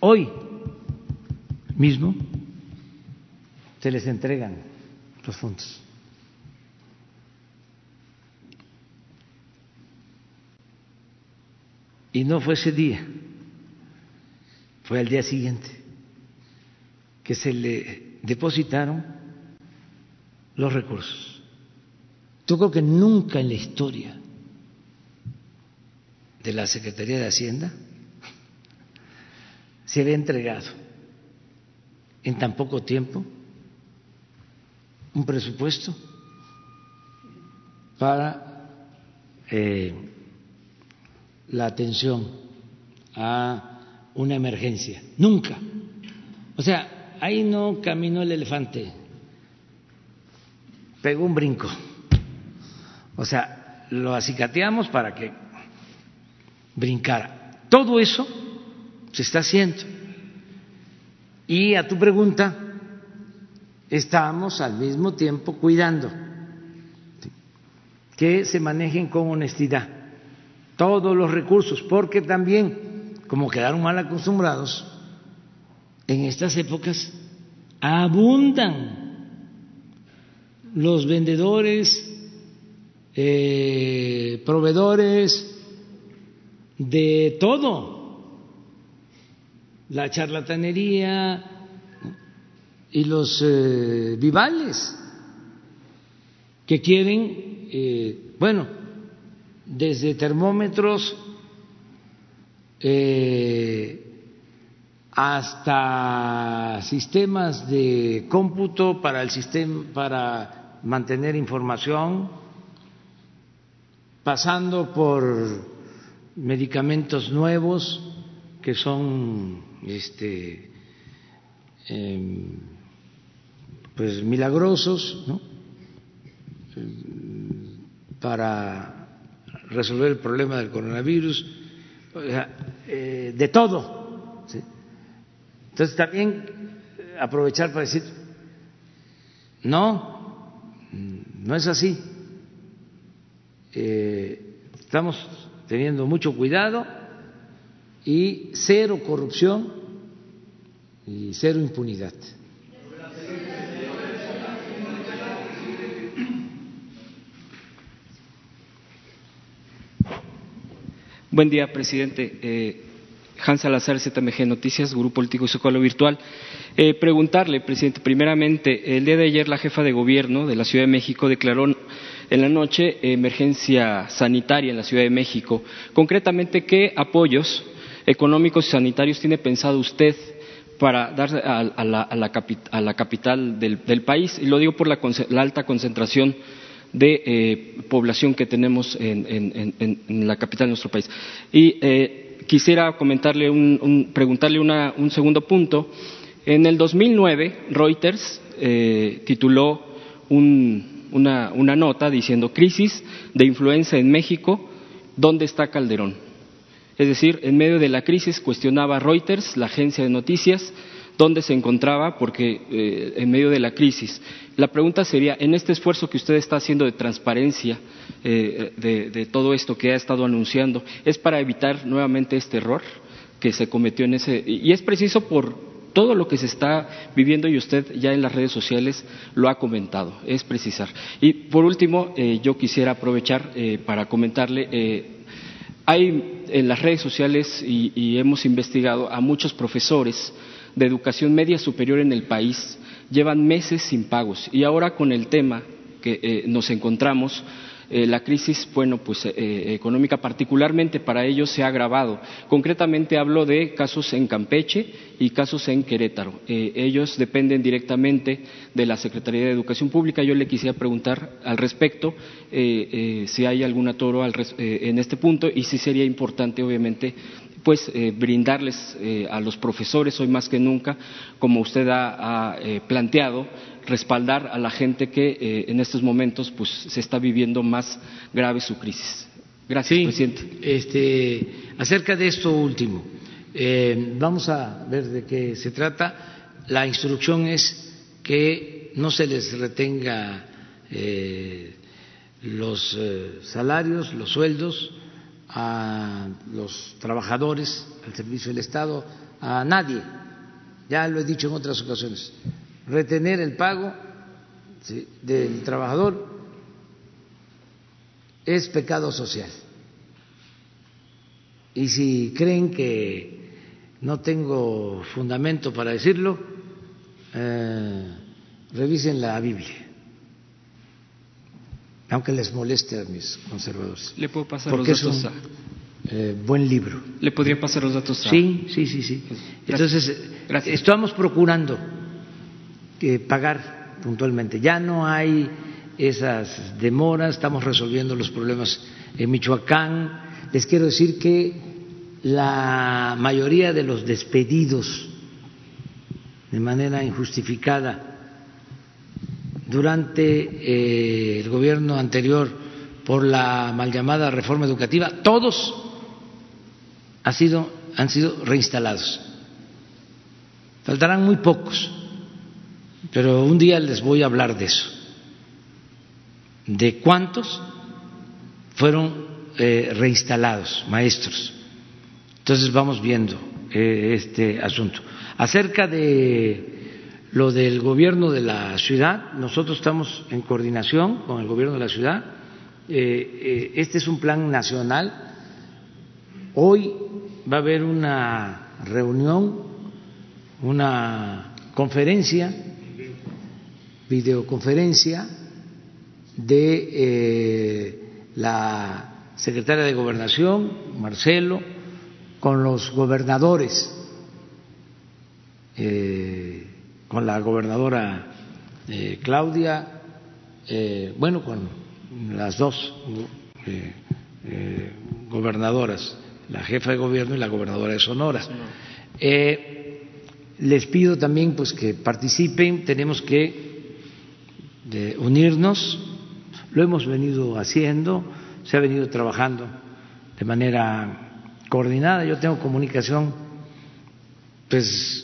Hoy mismo se les entregan los fondos. Y no fue ese día, fue al día siguiente que se le depositaron los recursos. Yo creo que nunca en la historia de la Secretaría de Hacienda se había entregado en tan poco tiempo un presupuesto para eh, la atención a una emergencia. Nunca. O sea, ahí no caminó el elefante, pegó un brinco. O sea, lo acicateamos para que brincara. Todo eso se está haciendo. Y a tu pregunta, estamos al mismo tiempo cuidando que se manejen con honestidad todos los recursos, porque también, como quedaron mal acostumbrados, en estas épocas abundan los vendedores, eh, proveedores de todo, la charlatanería y los eh, vivales que quieren, eh, bueno, desde termómetros eh, hasta sistemas de cómputo para el sistema para mantener información, pasando por medicamentos nuevos que son este em, pues milagrosos ¿no? para resolver el problema del coronavirus, eh, de todo. Entonces también eh, aprovechar para decir, no, no es así. Eh, estamos teniendo mucho cuidado y cero corrupción y cero impunidad. Buen día, presidente. Eh, Hans Salazar, ZMG Noticias, Grupo Político y Socorro Virtual. Eh, preguntarle, presidente, primeramente, el día de ayer la jefa de gobierno de la Ciudad de México declaró en la noche emergencia sanitaria en la Ciudad de México. Concretamente, ¿qué apoyos económicos y sanitarios tiene pensado usted para dar a, la, capital del, país? Y lo digo por la, alta concentración de eh, población que tenemos en, la capital de nuestro país. Y eh, quisiera comentarle un, preguntarle un segundo punto. En el 2009, Reuters eh, tituló un, una, una nota diciendo crisis de influenza en México, ¿dónde está Calderón? Es decir, en medio de la crisis cuestionaba Reuters, la agencia de noticias, dónde se encontraba, porque eh, en medio de la crisis. La pregunta sería, en este esfuerzo que usted está haciendo de transparencia eh, de, todo esto que ha estado anunciando, ¿es para evitar nuevamente este error que se cometió en ese? Y es preciso por todo lo que se está viviendo y usted ya en las redes sociales lo ha comentado, es precisar. Y por último, eh, yo quisiera aprovechar para comentarle, hay en las redes sociales y, hemos investigado a muchos profesores de educación media superior en el país, llevan meses sin pagos y ahora con el tema que nos encontramos, eh, la crisis, bueno, pues eh, económica particularmente para ellos se ha agravado. Concretamente hablo de casos en Campeche y casos en Querétaro. Eh, ellos dependen directamente de la Secretaría de Educación Pública. Yo le quisiera preguntar al respecto si hay algún atoro en este punto y si sería importante, obviamente, pues brindarles a los profesores hoy más que nunca, como usted ha planteado, respaldar a la gente que eh, en estos momentos pues se está viviendo más grave su crisis. Gracias, presidente. Este, acerca de esto último, eh, vamos a ver de qué se trata. La instrucción es que no se les retenga eh, los salarios, los sueldos a los trabajadores al servicio del Estado a nadie, ya lo he dicho en otras ocasiones, retener el pago del trabajador es pecado social. Y si creen que no tengo fundamento para decirlo, eh, revisen la Biblia aunque les moleste a mis conservadores. ¿Le puedo pasar los datos? Es un, eh, buen libro. ¿Le podría pasar los datos? Sí, sí, sí, sí. Entonces, estamos procurando que pagar puntualmente. Ya no hay esas demoras, estamos resolviendo los problemas en Michoacán. Les quiero decir que la mayoría de los despedidos de manera injustificada durante eh, el gobierno anterior por la mal llamada reforma educativa, todos han sido, han sido reinstalados. Faltarán muy pocos, pero un día les voy a hablar de eso, de cuántos fueron eh, reinstalados, maestros. Entonces vamos viendo eh, este asunto. Acerca de lo del gobierno de la ciudad, nosotros estamos en coordinación con el gobierno de la ciudad. Eh, eh, este es un plan nacional. Hoy va a haber una reunión, una conferencia, videoconferencia de eh, la secretaria de Gobernación, Marcelo, con los gobernadores con la gobernadora eh, Claudia, eh, bueno, con las dos eh, gobernadoras, la jefa de gobierno y la gobernadora de Sonora. les pido también pues que participen, tenemos que unirnos, lo hemos venido haciendo, se ha venido trabajando de manera coordinada, yo tengo comunicación pues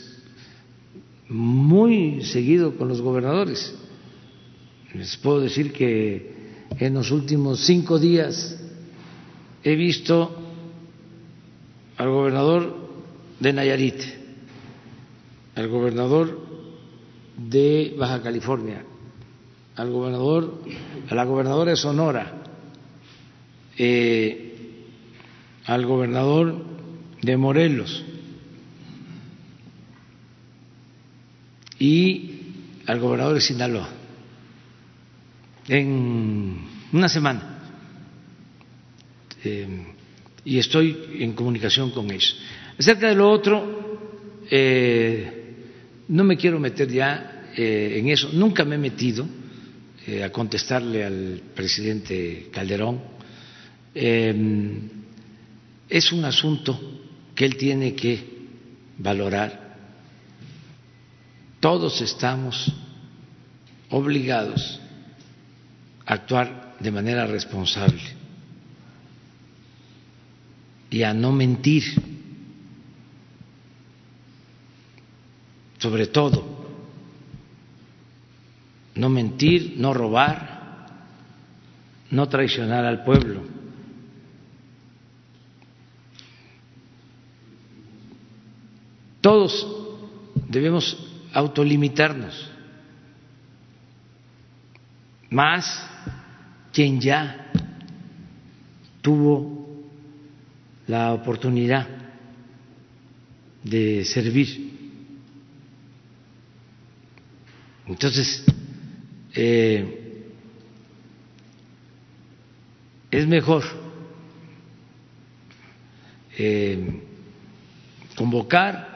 muy seguido con los gobernadores. Les puedo decir que en los últimos cinco días he visto al gobernador de Nayarit, al gobernador de Baja California, al gobernador, a la gobernadora de Sonora, eh, al gobernador de Morelos, y al gobernador de Sinaloa en una semana. Eh, y estoy en comunicación con ellos. Acerca de lo otro, eh, no me quiero meter ya eh, en eso, nunca me he metido a contestarle al presidente Calderón. es un asunto que él tiene que valorar todos estamos obligados a actuar de manera responsable y a no mentir, sobre todo, no mentir, no robar, no traicionar al pueblo. Todos debemos autolimitarnos, más quien ya tuvo la oportunidad de servir. Entonces, eh, es mejor eh, convocar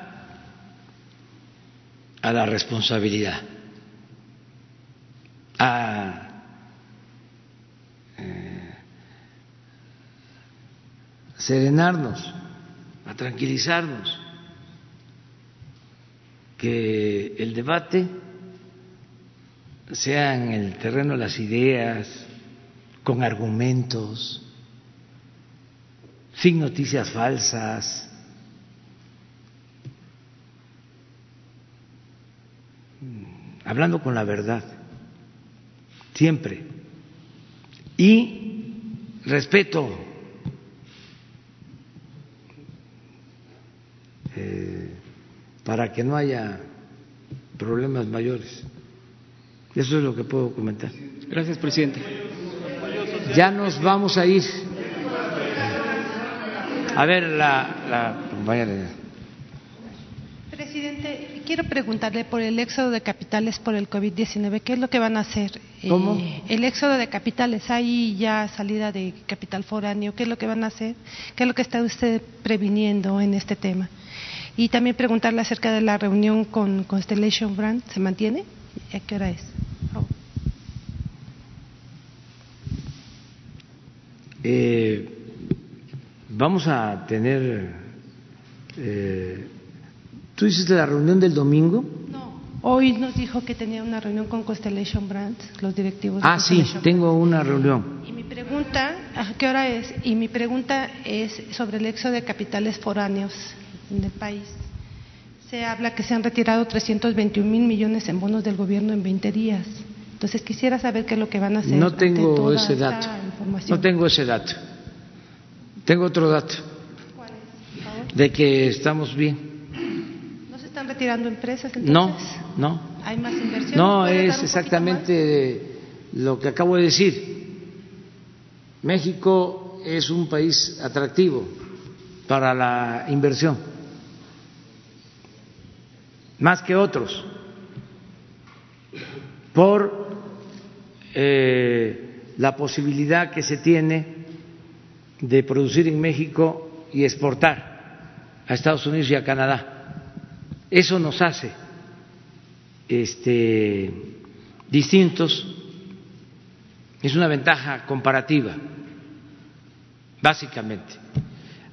a la responsabilidad, a eh, serenarnos, a tranquilizarnos, que el debate sea en el terreno de las ideas, con argumentos, sin noticias falsas, hablando con la verdad, siempre. Y respeto. Eh, para que no haya problemas mayores. Eso es lo que puedo comentar. Gracias, presidente. Ya nos vamos a ir. A ver, la, la compañera. Quiero preguntarle por el éxodo de capitales por el COVID-19. ¿Qué es lo que van a hacer? ¿Cómo? Eh, el éxodo de capitales, hay ya salida de capital foráneo. ¿Qué es lo que van a hacer? ¿Qué es lo que está usted previniendo en este tema? Y también preguntarle acerca de la reunión con Constellation Brand. ¿Se mantiene? ¿A qué hora es? Oh. Eh, vamos a tener. Eh, ¿Tú dices de la reunión del domingo? No. Hoy nos dijo que tenía una reunión con Constellation Brands, los directivos. de Ah, sí, Constellation tengo una reunión. Y mi pregunta, ¿a qué hora es? Y mi pregunta es sobre el éxodo de capitales foráneos en el país. Se habla que se han retirado 321 mil millones en bonos del gobierno en 20 días. Entonces quisiera saber qué es lo que van a hacer. No tengo ese dato. No tengo ese dato. Tengo otro dato. ¿Cuál es, por favor? De que estamos bien. ¿No se están retirando empresas entonces? No, no. ¿Hay más inversión? No, ¿Puede dar un es exactamente lo que acabo de decir. México es un país atractivo para la inversión, más que otros, por eh, la posibilidad que se tiene de producir en México y exportar a Estados Unidos y a Canadá. Eso nos hace este, distintos, es una ventaja comparativa, básicamente.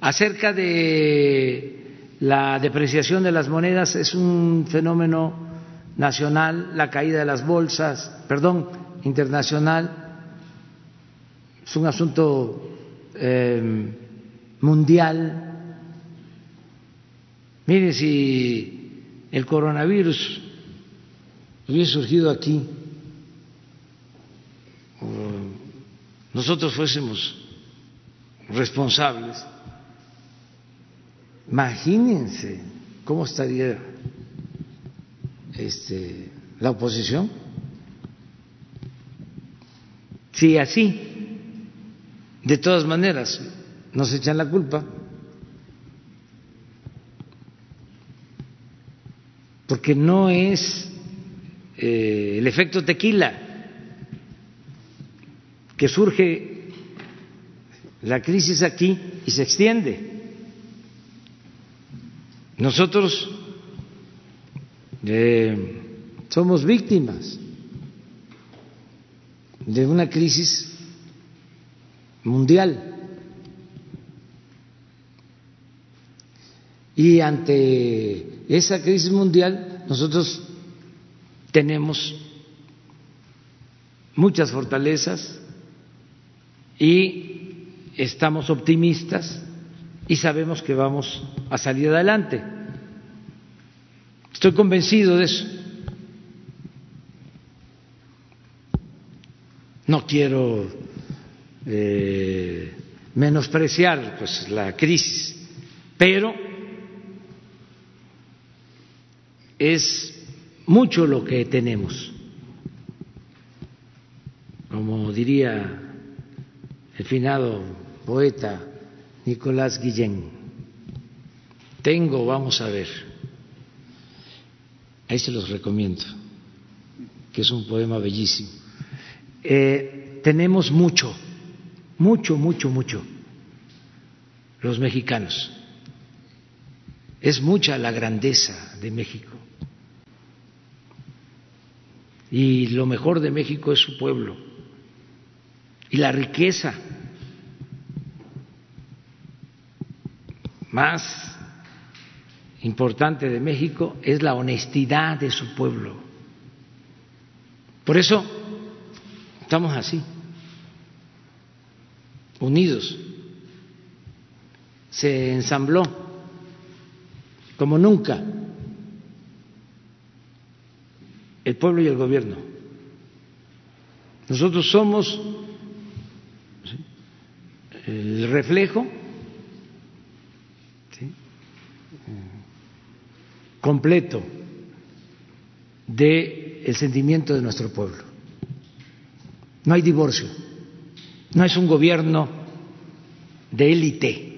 Acerca de la depreciación de las monedas, es un fenómeno nacional, la caída de las bolsas, perdón, internacional, es un asunto eh, mundial. Mire, si el coronavirus. Hubiese surgido aquí, o nosotros fuésemos responsables, imagínense cómo estaría este, la oposición. Si así, de todas maneras, nos echan la culpa, porque no es eh, el efecto tequila que surge la crisis aquí y se extiende. Nosotros eh, somos víctimas de una crisis mundial. Y ante esa crisis mundial nosotros tenemos muchas fortalezas y estamos optimistas y sabemos que vamos a salir adelante. Estoy convencido de eso. No quiero eh, menospreciar pues la crisis, pero es mucho lo que tenemos. Como diría el finado poeta Nicolás Guillén, tengo, vamos a ver, ahí se los recomiendo, que es un poema bellísimo. Eh, tenemos mucho, mucho, mucho, mucho, los mexicanos. Es mucha la grandeza de México. Y lo mejor de México es su pueblo. Y la riqueza más importante de México es la honestidad de su pueblo. Por eso estamos así, unidos. Se ensambló como nunca el pueblo y el gobierno. Nosotros somos el reflejo completo del sentimiento de nuestro pueblo. No hay divorcio, no es un gobierno de élite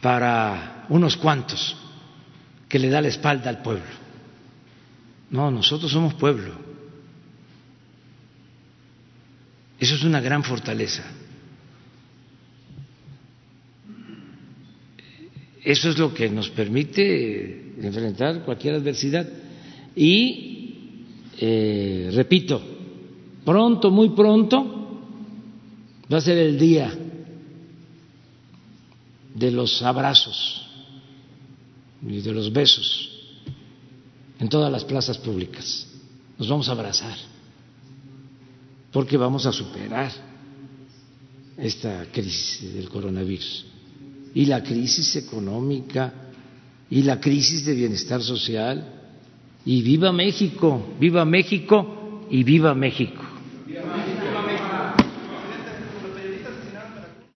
para unos cuantos que le da la espalda al pueblo. No, nosotros somos pueblo. Eso es una gran fortaleza. Eso es lo que nos permite enfrentar cualquier adversidad. Y, eh, repito, pronto, muy pronto, va a ser el día de los abrazos y de los besos en todas las plazas públicas. Nos vamos a abrazar porque vamos a superar esta crisis del coronavirus y la crisis económica y la crisis de bienestar social. Y viva México, viva México y viva México.